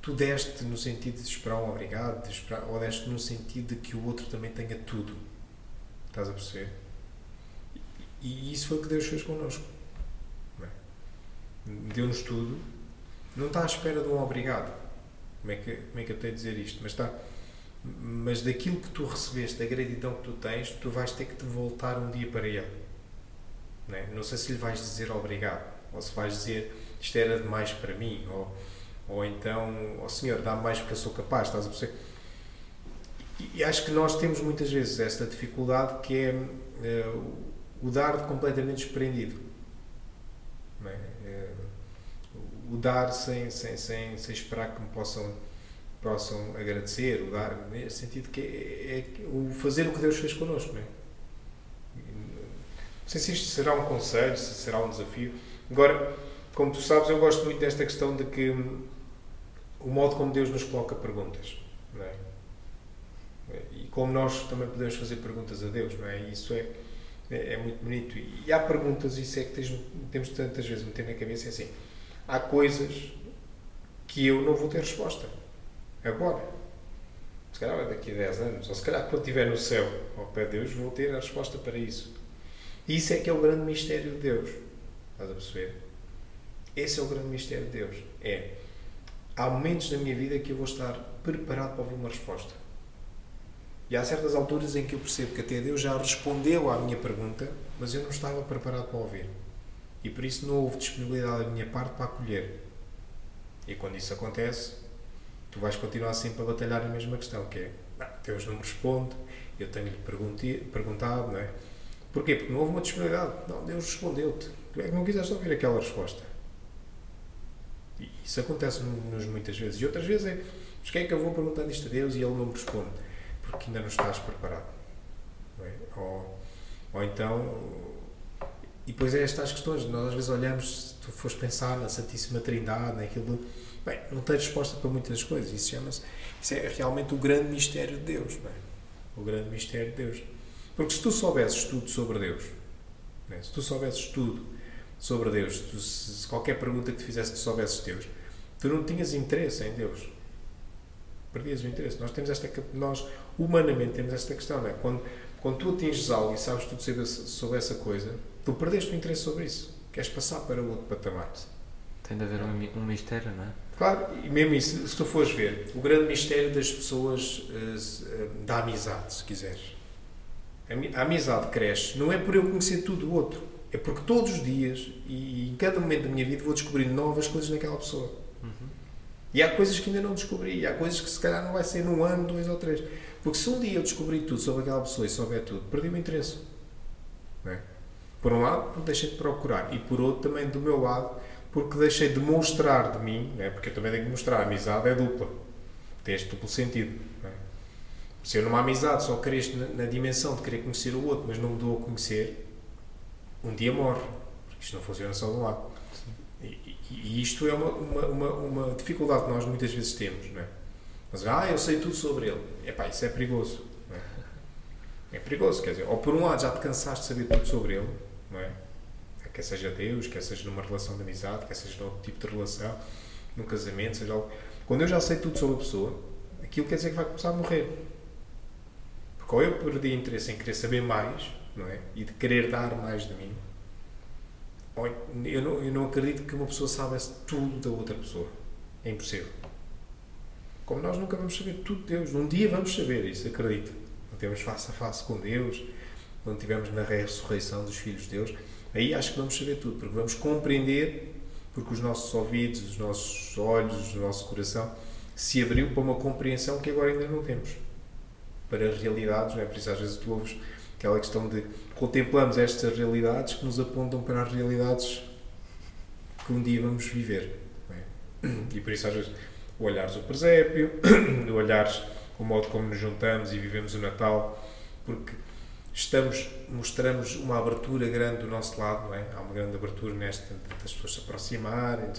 tu deste no sentido de esperar um obrigado, de esperar, ou deste no sentido de que o outro também tenha tudo. Estás a perceber? E, isso foi o que Deus fez connosco. É? Deu-nos tudo não está à espera de um obrigado. Como é que, como é que eu tenho a dizer isto? Mas está. Mas daquilo que tu recebeste, da gratidão que tu tens, tu vais ter que te voltar um dia para ele. Não, é? não sei se lhe vais dizer obrigado, ou se vais dizer isto era demais para mim, ou, ou então, ó oh, Senhor, dá-me mais porque eu sou capaz, estás a perceber? E, acho que nós temos muitas vezes esta dificuldade que é uh, o dar completamente desprendido. É? o dar sem, sem, sem, sem esperar que me possam, possam agradecer, o dar, nesse sentido que é, é o fazer o que Deus fez connosco. Não, é? não sei se isto será um conselho, se será um desafio. Agora, como tu sabes, eu gosto muito desta questão de que o modo como Deus nos coloca perguntas. Não é? E como nós também podemos fazer perguntas a Deus, não é? E isso é, é, é, muito bonito. E há perguntas, isso é que tens, temos tantas vezes meter na cabeça, é assim há coisas que eu não vou ter resposta. Agora. Se calhar daqui a 10 anos, ou se calhar quando estiver no céu, ao pé de Deus, vou ter a resposta para isso. E isso é que é o grande mistério de Deus. Estás a perceber? Esse é o grande mistério de Deus. É, há momentos na minha vida que eu vou estar preparado para ouvir uma resposta. E há certas alturas em que eu percebo que até Deus já respondeu à minha pergunta, mas eu não estava preparado para ouvir. E por isso não houve disponibilidade da minha parte para acolher. E quando isso acontece, tu vais continuar sempre a batalhar a mesma questão, que é, Deus não me responde, eu tenho-lhe perguntado, não é? Porquê? Porque não houve uma disponibilidade. Não, Deus respondeu-te. Tu é que não quiseste ouvir aquela resposta. Isso acontece-nos muitas vezes. E outras vezes é, quem é que eu vou perguntando isto a Deus e Ele não me responde? Porque ainda não estás preparado. Não é? ou, ou então e depois é estas questões, nós às vezes olhamos, se tu fores pensar na Santíssima Trindade, naquilo. Bem, não tens resposta para muitas coisas. Isso chama-se. Isso é realmente o grande mistério de Deus. Bem, o grande mistério de Deus. Porque se tu soubesses tudo sobre Deus, né? se tu soubesses tudo sobre Deus, tu, se qualquer pergunta que te fizesse tu soubesses Deus, tu não tinhas interesse em Deus. Perdias o interesse. Nós temos esta. Nós, humanamente, temos esta questão, não é? Quando, quando tu atinges algo e sabes tudo sobre, sobre essa coisa, tu perdeste o interesse sobre isso. Queres passar para outro patamar. Tem de haver um, um mistério, não é? Claro, e mesmo isso, se tu fores ver, o grande mistério das pessoas uh, da amizade, se quiseres. A amizade cresce, não é por eu conhecer tudo o outro, é porque todos os dias e em cada momento da minha vida vou descobrindo novas coisas naquela pessoa. Uhum. E há coisas que ainda não descobri, e há coisas que se calhar não vai ser num ano, dois ou três. Porque se um dia eu descobrir tudo sobre aquela pessoa e souber tudo, perdi o interesse. É? Por um lado, porque deixei de procurar, e por outro, também do meu lado, porque deixei de mostrar de mim, né? porque eu também tenho que mostrar, a amizade é dupla, tem este duplo sentido. Né? Se eu numa amizade só cresço na, na, dimensão de querer conhecer o outro, mas não me dou a conhecer, um dia morre, porque isto não funciona só de um lado. E, e, isto é uma, uma, uma, uma, dificuldade que nós muitas vezes temos, não é? Mas, ah, eu sei tudo sobre ele. Epá, isso é perigoso. É? é perigoso, quer dizer, ou por um lado já te cansaste de saber tudo sobre ele, não é? Quer seja Deus, quer seja numa relação de amizade, quer seja outro tipo de relação, num casamento, seja algo. Quando eu já sei tudo sobre a pessoa, aquilo quer dizer que vai começar a morrer. Porque ou eu perdi interesse em querer saber mais, não é? E de querer dar mais de mim, eu não, eu não acredito que uma pessoa saibesse tudo da outra pessoa. É impossível. Como nós nunca vamos saber tudo de Deus. Um dia vamos saber isso, acredito. temos face a face com Deus, quando estivermos na ressurreição dos filhos de Deus, aí acho que vamos saber tudo, porque vamos compreender, porque os nossos ouvidos, os nossos olhos, o nosso coração se abriu para uma compreensão que agora ainda não temos. Para realidades, não é? Por isso às vezes tu ouves aquela questão de contemplamos estas realidades que nos apontam para as realidades que um dia vamos viver. É? E por isso às vezes olhares o presépio, olhares o modo como nos juntamos e vivemos o Natal, porque estamos, mostramos uma abertura grande do nosso lado, não é? Há uma grande abertura nesta, das pessoas se aproximarem.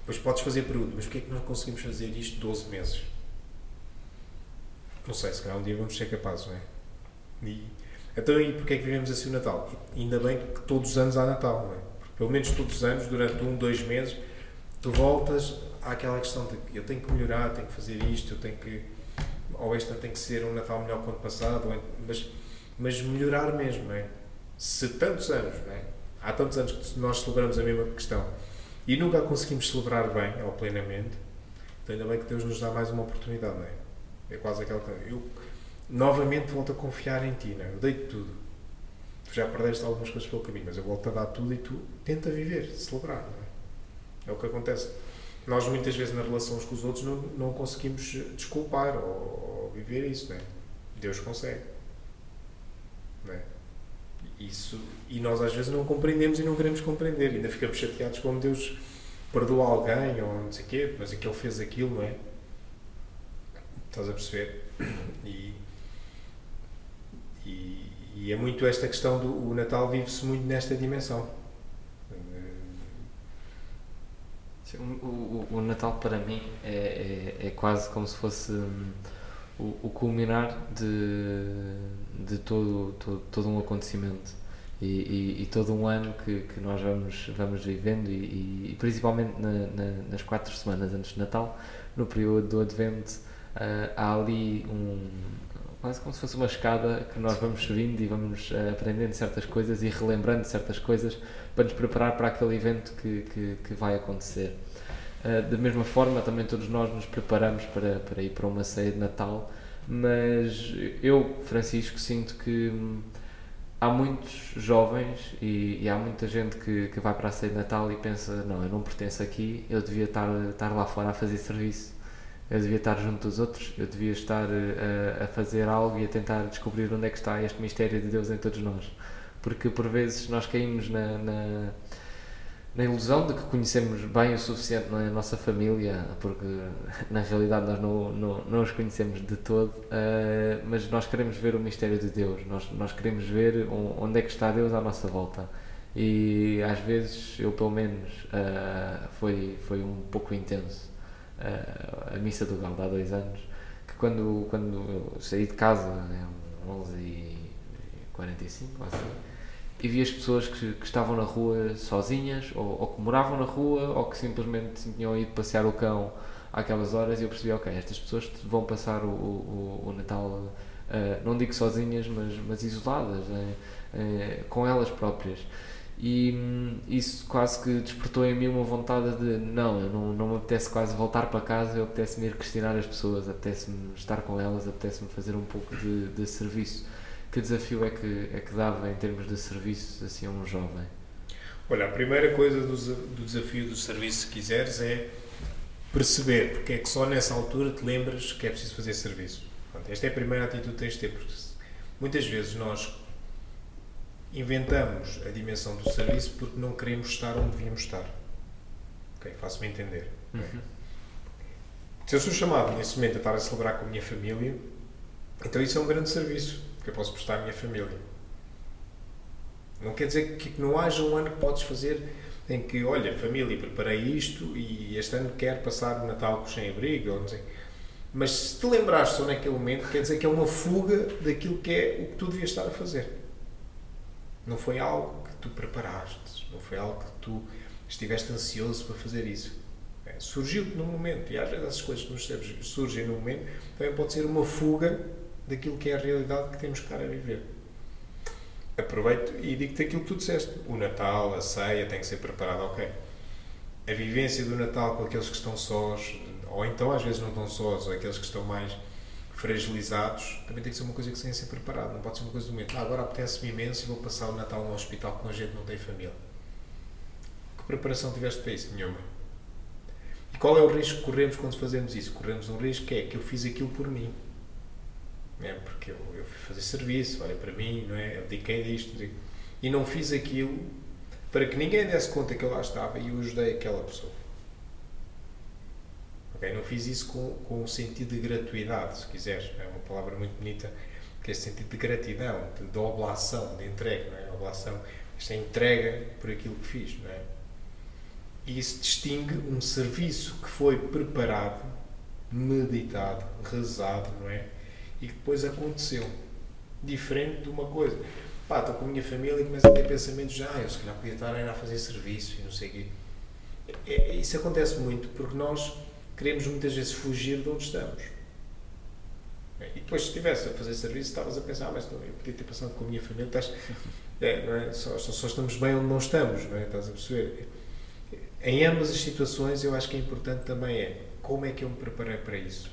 Depois podes fazer pergunta, mas porquê é que nós conseguimos fazer isto 12 meses? Não sei, se calhar um dia vamos ser capazes, não é? E, então, e porquê é que vivemos assim o Natal? E ainda bem que todos os anos há Natal, não é? Porque pelo menos todos os anos, durante um, dois meses, tu voltas àquela questão de eu tenho que melhorar, tenho que fazer isto, eu tenho que. Ou este tem que ser um Natal melhor que o ano passado, mas mas melhorar mesmo, não é? Se tantos anos, não é? Há tantos anos que nós celebramos a mesma questão e nunca a conseguimos celebrar bem ou plenamente, então ainda bem que Deus nos dá mais uma oportunidade, não é? É quase aquela. Eu novamente volto a confiar em ti, não é? Eu dei-te tudo. Tu já perdeste algumas coisas pelo caminho, mas eu volto a dar tudo e tu tenta viver, celebrar, não é? É o que acontece. Nós muitas vezes na relação uns com os outros não, não conseguimos desculpar ou, ou viver isso, não é? Deus consegue. É? Isso, e nós às vezes não compreendemos e não queremos compreender, ainda ficamos chateados como Deus perdoa alguém ou não sei o quê, mas é que ele fez aquilo, não é? Estás a perceber? E, e, e é muito esta questão do o Natal vive-se muito nesta dimensão. o, o, o, Natal para mim é, é, é quase como se fosse hum, o, o culminar de, de todo, todo, todo um acontecimento e, e, e, todo um ano que, que nós vamos, vamos vivendo e, e principalmente na, na, nas quatro semanas antes de Natal, no período do Advento, uh, há ali um, quase como se fosse uma escada que nós vamos subindo e vamos uh, aprendendo certas coisas e relembrando certas coisas para nos preparar para aquele evento que, que, que vai acontecer. Uh, da mesma forma, também todos nós nos preparamos para, para ir para uma ceia de Natal, mas eu, Francisco, sinto que hum, há muitos jovens e, e, há muita gente que, que vai para a ceia de Natal e pensa: não, eu não pertenço aqui, eu devia estar, estar lá fora a fazer serviço, eu devia estar junto dos outros, eu devia estar a, eh, a fazer algo e a tentar descobrir onde é que está este mistério de Deus em todos nós. Porque por vezes nós caímos na, na na ilusão de que conhecemos bem o suficiente na nossa família, porque na realidade nós não, não, não os conhecemos de todo, uh, mas nós queremos ver o mistério de Deus, nós, nós queremos ver onde é que está Deus à nossa volta. E às vezes, eu pelo menos, uh, foi, foi um pouco intenso. Uh, a missa do Galo, há dois anos, que quando, quando saí de casa, né, 11h45 ou assim, e vi as pessoas que, que estavam na rua sozinhas, ou, ou, que moravam na rua, ou que simplesmente tinham ido passear o cão àquelas horas, e eu percebi, ok, estas pessoas vão passar o, o, o Natal, uh, não digo sozinhas, mas, mas isoladas, uh, uh, com elas próprias. E hum, isso quase que despertou em mim uma vontade de, não, eu não, não me apetece quase voltar para casa, eu apetece-me ir questionar as pessoas, apetece-me estar com elas, apetece-me fazer um pouco de, de serviço que desafio é que, é que dava em termos de serviço assim, a um jovem? Olha, a primeira coisa do, do desafio do serviço, se quiseres, é perceber porque é que só nessa altura te lembras que é preciso fazer serviço. Pronto, esta é a primeira atitude que tens de ter, porque muitas vezes nós inventamos a dimensão do serviço porque não queremos estar onde devíamos estar. Ok? Faço-me entender. Uhum. Se eu sou chamado nesse momento a estar a celebrar com a minha família, então isso é um grande serviço que eu posso prestar à minha família. Não quer dizer que não haja um ano que podes fazer em que, olha, família, preparei isto e este ano quero passar o Natal com sem-abrigo, ou não sei. Mas se te lembrares só naquele momento, quer dizer que é uma fuga daquilo que é o que tu devias estar a fazer. Não foi algo que tu preparaste, não foi algo que tu estiveste ansioso para fazer isso. É, Surgiu-te num momento, e às vezes essas coisas que nos surgem num momento, também pode ser uma fuga daquilo que é a realidade que temos que estar a viver. Aproveito e digo-te aquilo que tu disseste. O Natal, a ceia tem que ser preparada, ok. A vivência do Natal com aqueles que estão sós, ou então às vezes não estão sós, ou aqueles que estão mais fragilizados, também tem que ser uma coisa que que ser preparado. Não pode ser uma coisa do momento. Ah, agora apetece-me imenso e vou passar o Natal no hospital com gente não tem família. Que preparação tiveste para isso? Nenhuma. E qual é o risco que corremos quando fazemos isso? Corremos um risco que é que eu fiz aquilo por mim. É, porque eu, eu fui fazer serviço, olha para mim, não é? Abdiquei disto. E não fiz aquilo para que ninguém desse conta que eu lá estava e eu ajudei aquela pessoa. Não fiz isso com, com um sentido de gratuidade, se quiseres. É uma palavra muito bonita, que é esse sentido de gratidão, de, de oblação, de entrega. Não é? Oblação, esta é entrega por aquilo que fiz. Não é? E isso distingue um serviço que foi preparado, meditado, rezado, não é? E que depois aconteceu. Diferente de uma coisa. Pá, estou com a minha família e começo a ter pensamentos já, ah, eu se calhar podia estar a fazer serviço e não sei o quê. É, é, isso acontece muito porque nós queremos muitas vezes fugir de onde estamos. E depois, se estivesse a fazer serviço, estavas a pensar, ah, mas não, eu podia ter passado com a minha família, estás, é, não é? Só, só, estamos bem onde não estamos, não é? Estás a perceber? Em ambas as situações, eu acho que é importante também é como é que eu me preparei para isso?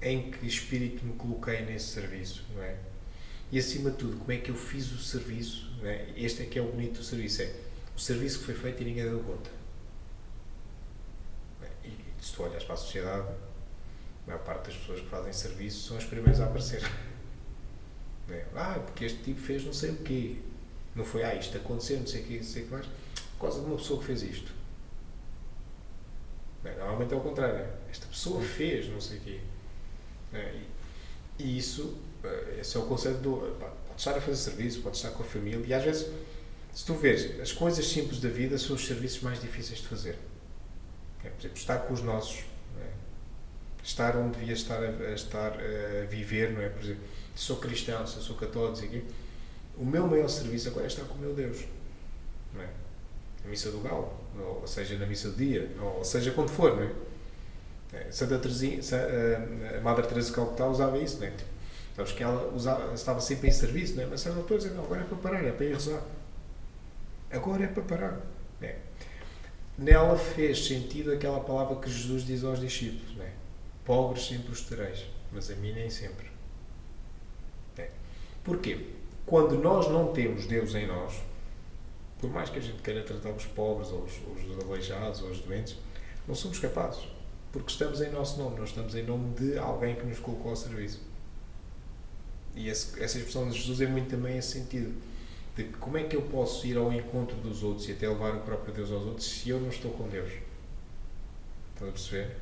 Em que espírito me coloquei nesse serviço, não é? E acima de tudo, como é que eu fiz o serviço? Não é? Este é que é o bonito do serviço, é o serviço que foi feito e ninguém deu conta se tu olhas para a sociedade, a maior parte das pessoas que fazem serviço são as primeiras a aparecer. É? Ah, porque este tipo fez não sei o quê. Não foi, ah, isto aconteceu, não sei o quê, não sei o que mais, por causa de uma pessoa que fez isto. É? Normalmente é o contrário. É? Esta pessoa fez não sei o quê. É? E, isso, eh, esse é o conceito do. Pá, pode estar a fazer serviço, pode estar com a família, e às vezes, se tu vês, as coisas simples da vida são os serviços mais difíceis de fazer. É, por exemplo, estar com os nossos, é? estar onde devia estar a, a, estar a viver, não é? Por exemplo, se sou cristão, se sou católico, o meu maior serviço agora é estar com o meu Deus, não é? Na missa do galo, ou seja, na missa do dia, ou seja, quando for, não é? é Santa Teresinha, a Madre Teresa de Calcutá usava isso, não é? Tipo, sabes que ela usava, estava sempre em serviço, não é? Mas a certa altura dizia, não, agora é para parar, é para ir rezar. Agora é para parar. É nela fez sentido aquela palavra que Jesus diz aos discípulos: né? Pobres sempre os tereis, mas a mim nem sempre. É. Porquê? Quando nós não temos Deus em nós, por mais que a gente queira tratar os pobres, ou os, os aleijados, ou os doentes, não somos capazes. Porque estamos em nosso nome, nós estamos em nome de alguém que nos colocou ao serviço. E esse, essa expressão de Jesus é muito também esse sentido de como é que eu posso ir ao encontro dos outros e até levar o próprio Deus aos outros se eu não estou com Deus. Estão a perceber?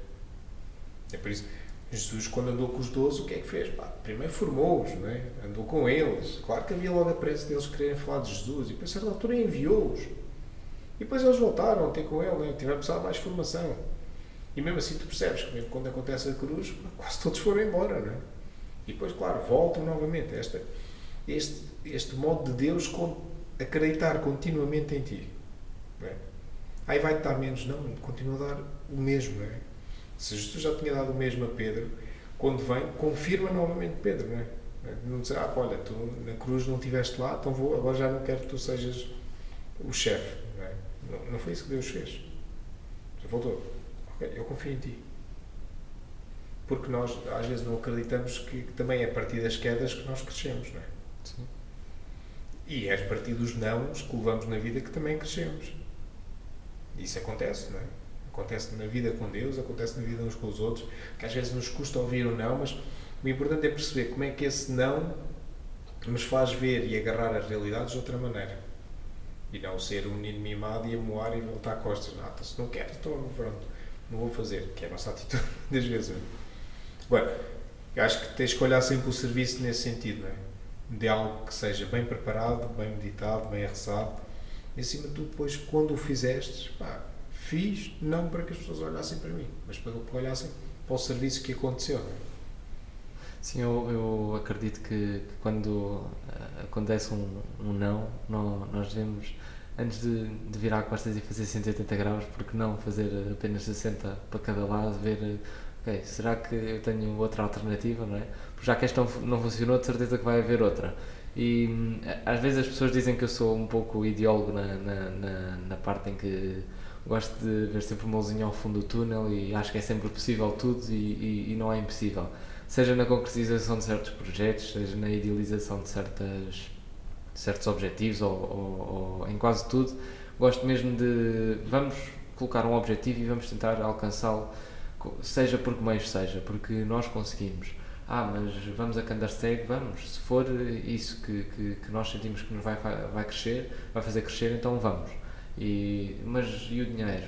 É por isso Jesus, quando andou com os doze, o que é que fez? Pá, primeiro formou-os, é? andou com eles. Claro que havia logo a pressa deles quererem falar de Jesus e, a certa altura, enviou-os. E depois eles voltaram a ter com ele, né? tiveram precisar de mais formação. E mesmo assim, tu percebes que, mesmo quando acontece a cruz, quase todos foram embora. Não é? E depois, claro, voltam novamente. Esta, este este modo de Deus acreditar continuamente em ti. É? Aí vai-te dar menos, não, continua a dar o mesmo. É? Se Jesus já tinha dado o mesmo a Pedro, quando vem, confirma novamente Pedro. Não, é? não dizer, ah, olha, tu na cruz não estiveste lá, então vou, agora já não quero que tu sejas o chefe. Não, é? não, não, foi isso que Deus fez. Já voltou. Ok, eu confio em ti. Porque nós às vezes não acreditamos que, que também é a partir das quedas que nós crescemos, não é? Sim. E é a partir dos nãos que levamos na vida que também crescemos. Isso acontece, não é? Acontece na vida com Deus, acontece na vida uns com os outros, que às vezes nos custa ouvir o não, mas o importante é perceber como é que esse não nos faz ver e agarrar as realidades de outra maneira. E não ser um menino mimado e amoar e voltar a costas. Não, então, se não quero, estou pronto, não vou fazer, que é a nossa atitude das vezes. Agora, eu acho que tens que olhar sempre o serviço nesse sentido, não é? De algo que seja bem preparado, bem meditado, bem rezado. E acima de tudo, depois, quando o fizeste, pá, fiz não para que as pessoas olhassem para mim, mas para que olhassem para o serviço que aconteceu. É? Sim, eu, eu acredito que, que, quando eh, acontece um, um não, não, nós devemos, antes de, de virar costas e fazer 180 graus, porque não fazer apenas 60 para cada lado, ver, ok, será que eu tenho outra alternativa, não é? Já que esta não funcionou, de certeza que vai haver outra. E hum, às vezes as pessoas dizem que eu sou um pouco ideólogo na, na, na, na parte em que gosto de ver sempre uma luzinha ao fundo do túnel e acho que é sempre possível tudo e, e, e não é impossível. Seja na concretização de certos projetos, seja na idealização de certas, certos objetivos ou, ou, ou em quase tudo, gosto mesmo de vamos colocar um objetivo e vamos tentar alcançá-lo, seja por que meios seja, porque nós conseguimos. Ah, mas vamos a Candarsteg? Vamos. Se for isso que, que, que, nós sentimos que nos vai, vai crescer, vai fazer crescer, então vamos. E, mas e o dinheiro?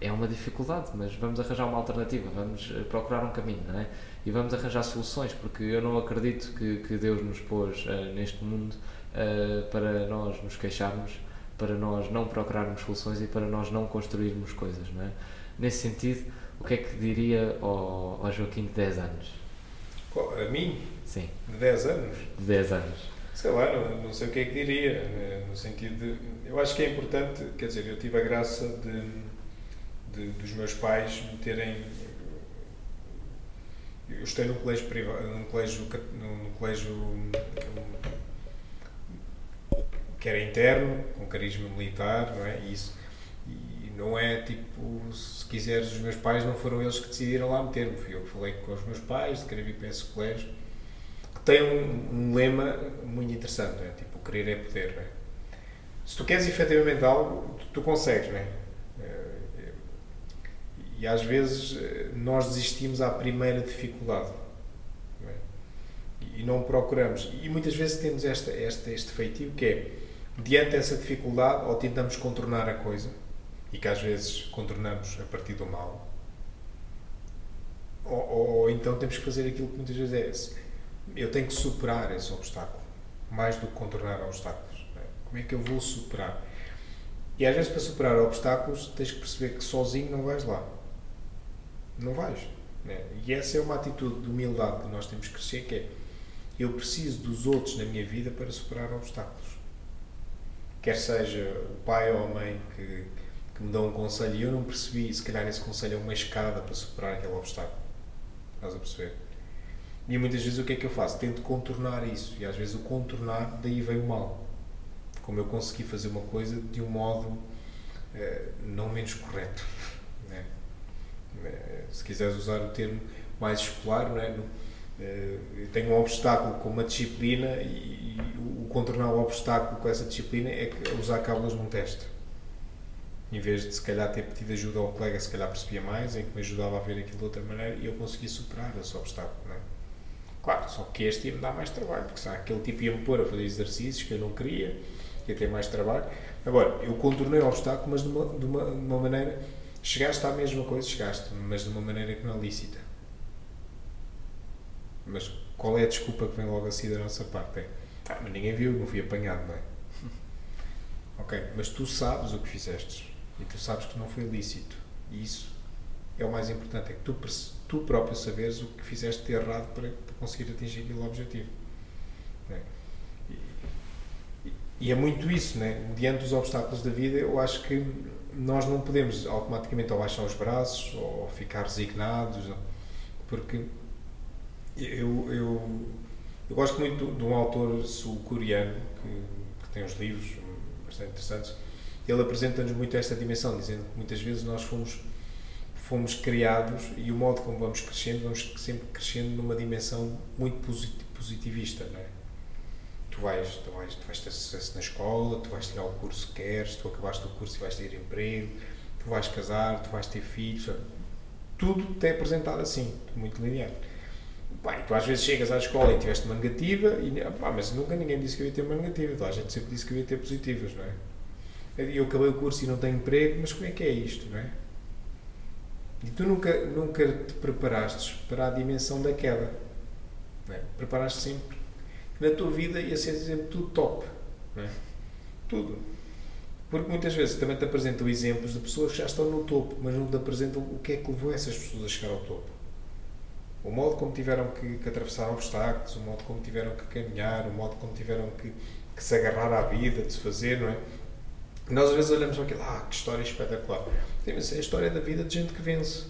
É uma dificuldade, mas vamos arranjar uma alternativa, vamos eh, procurar um caminho, não é? E vamos arranjar soluções, porque eu não acredito que, que Deus nos pôs uh, neste mundo uh, para nós nos queixarmos, para nós não procurarmos soluções e para nós não construirmos coisas, não é? Nesse sentido, o que é que diria ao, ao Joaquim de 10 anos? A mim? Sim. De 10 anos? De 10 anos. Sei lá, não, não sei o que é que diria, né? no sentido de. Eu acho que é importante, quer dizer, eu tive a graça de, de dos meus pais me terem. Eu estei num colégio privado, num colégio, num colégio que era interno, com carisma militar, não é? E isso não é tipo, se quiseres, os meus pais não foram eles que decidiram lá meter-me. Fui eu que falei com os meus pais, de querer vir para esse colégio, que tem um, um lema muito interessante, é? Tipo, querer é poder, é? Se tu queres efetivamente algo, tu, tu consegues, não é? Eh, e às vezes eh, nós desistimos à primeira dificuldade. Não é? E não procuramos. E muitas vezes temos esta, esta, este feitio que é, diante dessa dificuldade, ou tentamos contornar a coisa, e que às vezes contornamos a partir do mal, ou, ou, então temos que fazer aquilo que muitas vezes é eu tenho que superar esse obstáculo, mais do que contornar obstáculos. É? Como é que eu vou superar? E às vezes para superar obstáculos tens que perceber que sozinho não vais lá. Não vais. Né? E essa é uma atitude de humildade que nós temos que crescer, que é eu preciso dos outros na minha vida para superar obstáculos. Quer seja o pai ou a mãe que que me dão um conselho e eu não percebi, se calhar esse conselho é uma escada para superar aquele obstáculo. Estás a perceber? E muitas vezes o que é que eu faço? Tento contornar isso e às vezes o contornar, daí vem o mal. Como eu consegui fazer uma coisa de um modo eh, não menos correto. Né? Eh, se quiseres usar o termo mais escolar, não é? No, eh, tenho um obstáculo com uma disciplina e, e o contornar o obstáculo com essa disciplina é usar cábulas num teste em vez de se calhar ter pedido ajuda ao colega, se calhar percebia mais, em que me ajudava a ver aquilo de outra maneira e eu conseguia superar esse obstáculo. Não é? Claro, só que este ia-me dar mais trabalho, porque sabe, aquele tipo ia-me pôr a fazer exercícios que eu não queria, ia ter mais trabalho. Agora, eu contornei o obstáculo, mas de uma, de uma, de uma maneira. Chegaste à mesma coisa, chegaste, mas de uma maneira que não é lícita. Mas qual é a desculpa que vem logo assim da nossa parte? É, ah, mas ninguém viu, não fui apanhado, não é? ok, mas tu sabes o que fizeste e tu sabes que não foi lícito. E isso é o mais importante, é que tu, tu próprio saberes o que fizeste de errado para, conseguir atingir aquele objetivo. É? E, e, é muito isso, né? diante dos obstáculos da vida, eu acho que nós não podemos automaticamente ou baixar os braços ou ficar resignados, porque eu, eu, eu gosto muito de um autor sul-coreano que, que tem uns livros bastante interessantes ele apresenta-nos muito esta dimensão, dizendo que muitas vezes nós fomos, fomos criados e o modo como vamos crescendo, vamos sempre crescendo numa dimensão muito positivista, não é? Tu vais, tu vais, tu vais ter sucesso na escola, tu vais tirar o curso que queres, tu acabaste o curso e vais ter emprego, tu vais casar, tu vais ter filhos, tudo te é apresentado assim, muito linear. Bem, tu às vezes chegas à escola e tiveste uma negativa, e, pá, mas nunca ninguém disse que eu ia ter uma negativa, a gente sempre disse que eu ia ter positivas, não é? Eu acabei o curso e não tenho emprego, mas como é que é isto, não é? E tu nunca, nunca te preparaste para a dimensão da queda. É? Preparaste sempre. Na tua vida ia ser sempre tudo top. É? Tudo. Porque muitas vezes também te apresentam exemplos de pessoas que já estão no topo, mas não te apresentam o que é que levou essas pessoas a chegar ao topo. O modo como tiveram que, que atravessar obstáculos, o modo como tiveram que caminhar, o modo como tiveram que, que se agarrar à vida, de se fazer, não é? Nós às vezes olhamos para aquilo, ah, que história espetacular. Sim, mas é a história da vida de gente que vence.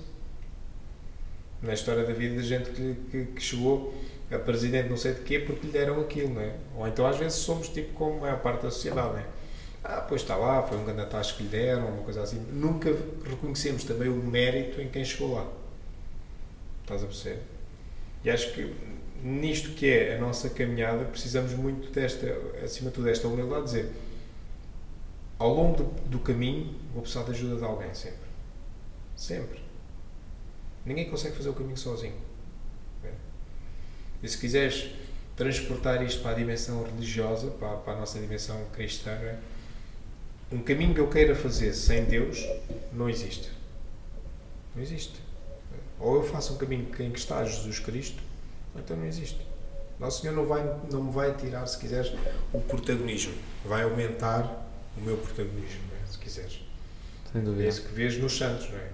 Não é a história da vida de gente que, que, que, chegou a presidente não sei de quê porque lhe deram aquilo, não é? Ou então às vezes somos tipo como a maior parte da sociedade, não é? ah, pois está lá, foi um grande atasco que lhe deram, uma coisa assim. Nunca reconhecemos também o mérito em quem chegou lá. Estás a perceber? E acho que nisto que é a nossa caminhada, precisamos muito desta, acima de tudo, desta humildade, de dizer ao longo do, do caminho vou precisar de ajuda de alguém, sempre. Sempre. Ninguém consegue fazer o caminho sozinho. E se quiseres transportar isto para a dimensão religiosa, para, para a nossa dimensão cristã, é? um caminho que eu queira fazer sem Deus não existe. Não existe. Ou eu faço um caminho em que está Jesus Cristo, ou então não existe. Nosso Senhor não, vai, não me vai tirar, se quiseres, o protagonismo. Vai aumentar o meu protagonismo, é? se quiseres. Sem dúvida. É isso que vês nos santos, não é?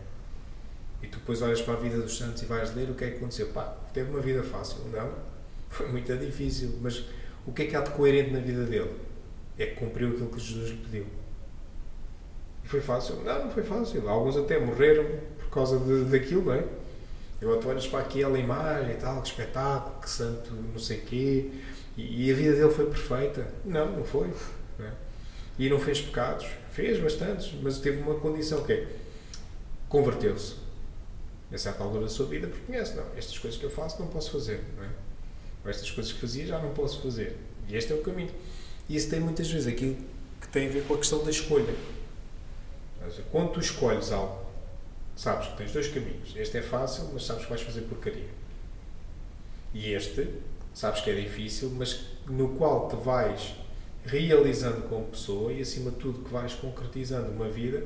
E tu depois olhas para a vida dos santos e vais ler o que é que aconteceu. Pá, teve uma vida fácil. Não, foi muito difícil. Mas o que é que há de coerente na vida dele? É que cumpriu aquilo que Jesus lhe pediu. E foi fácil? Não, não foi fácil. Alguns até morreram por causa de, daquilo, não é? Eu tu olhas para aquela imagem e tal, que espetáculo, que santo não sei quê, e, e a vida dele foi perfeita. Não, não foi. E não fez pecados. Fez bastantes, mas teve uma condição que é converteu-se a certa altura da sua vida porque conhece, não, estas coisas que eu faço não posso fazer, não é? Ou estas coisas que fazia já não posso fazer. E este é o caminho. E isso tem muitas vezes aquilo que tem a ver com a questão da escolha. Quando tu escolhes algo, sabes que tens dois caminhos. Este é fácil, mas sabes que vais fazer porcaria. E este, sabes que é difícil, mas no qual te vais realizando como pessoa e, acima de tudo, que vais concretizando uma vida,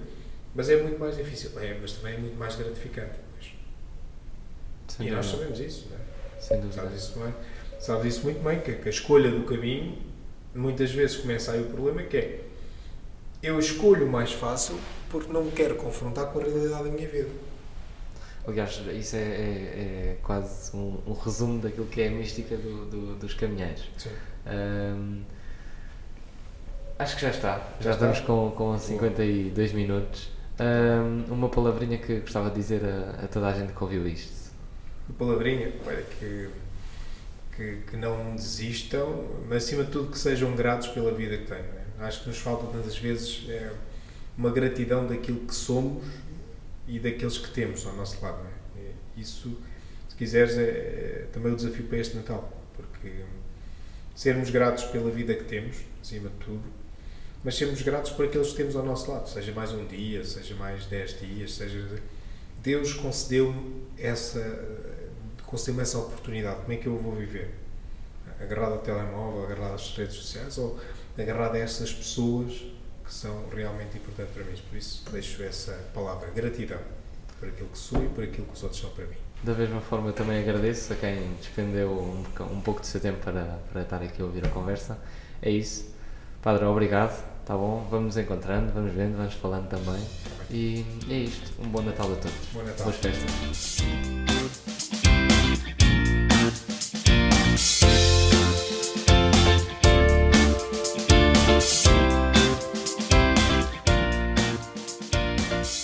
mas é muito mais difícil. É, mas também é muito mais gratificante. E nós sabemos isso, não é? Sem dúvida. Sabes isso, é? Sabes isso muito bem, que, que a escolha do caminho, muitas vezes começa aí o problema, que é eu escolho o mais fácil porque não me quero confrontar com a realidade da minha vida. Aliás, isso é, é, é quase um, um, resumo daquilo que é a mística do, do, dos caminheiros. Sim. Um, acho que já está. Já, já estamos com, com 52 minutos. Um, uma palavrinha que gostava de dizer a, a, toda a gente que ouviu isto. Uma palavrinha? Olha, que, que, que não desistam, mas acima de tudo que sejam gratos pela vida que têm. É? Acho que nos falta tantas vezes é, uma gratidão daquilo que somos e daqueles que temos ao nosso lado. É? Isso, se quiseres, é, é, também o desafio para este Natal, porque sermos gratos pela vida que temos, acima de tudo, mas sermos gratos por aqueles que temos ao nosso lado, seja mais um dia, seja mais dez dias, seja. Deus concedeu-me essa, concedeu essa oportunidade. Como é que eu vou viver? Agarrado ao telemóvel, agarrado às redes sociais ou agarrado a essas pessoas que são realmente importantes para mim? Por isso deixo essa palavra, gratidão, por aquilo que sou e por aquilo que os outros são para mim. Da mesma forma, também agradeço a quem despendeu um, um pouco do seu tempo para, para estar aqui a ouvir a conversa. É isso. Padre, obrigado. Tá bom? Vamos nos encontrando, vamos vendo, vamos falando também. E é isto. Um bom Natal a todos. Bom Natal. Boas festas.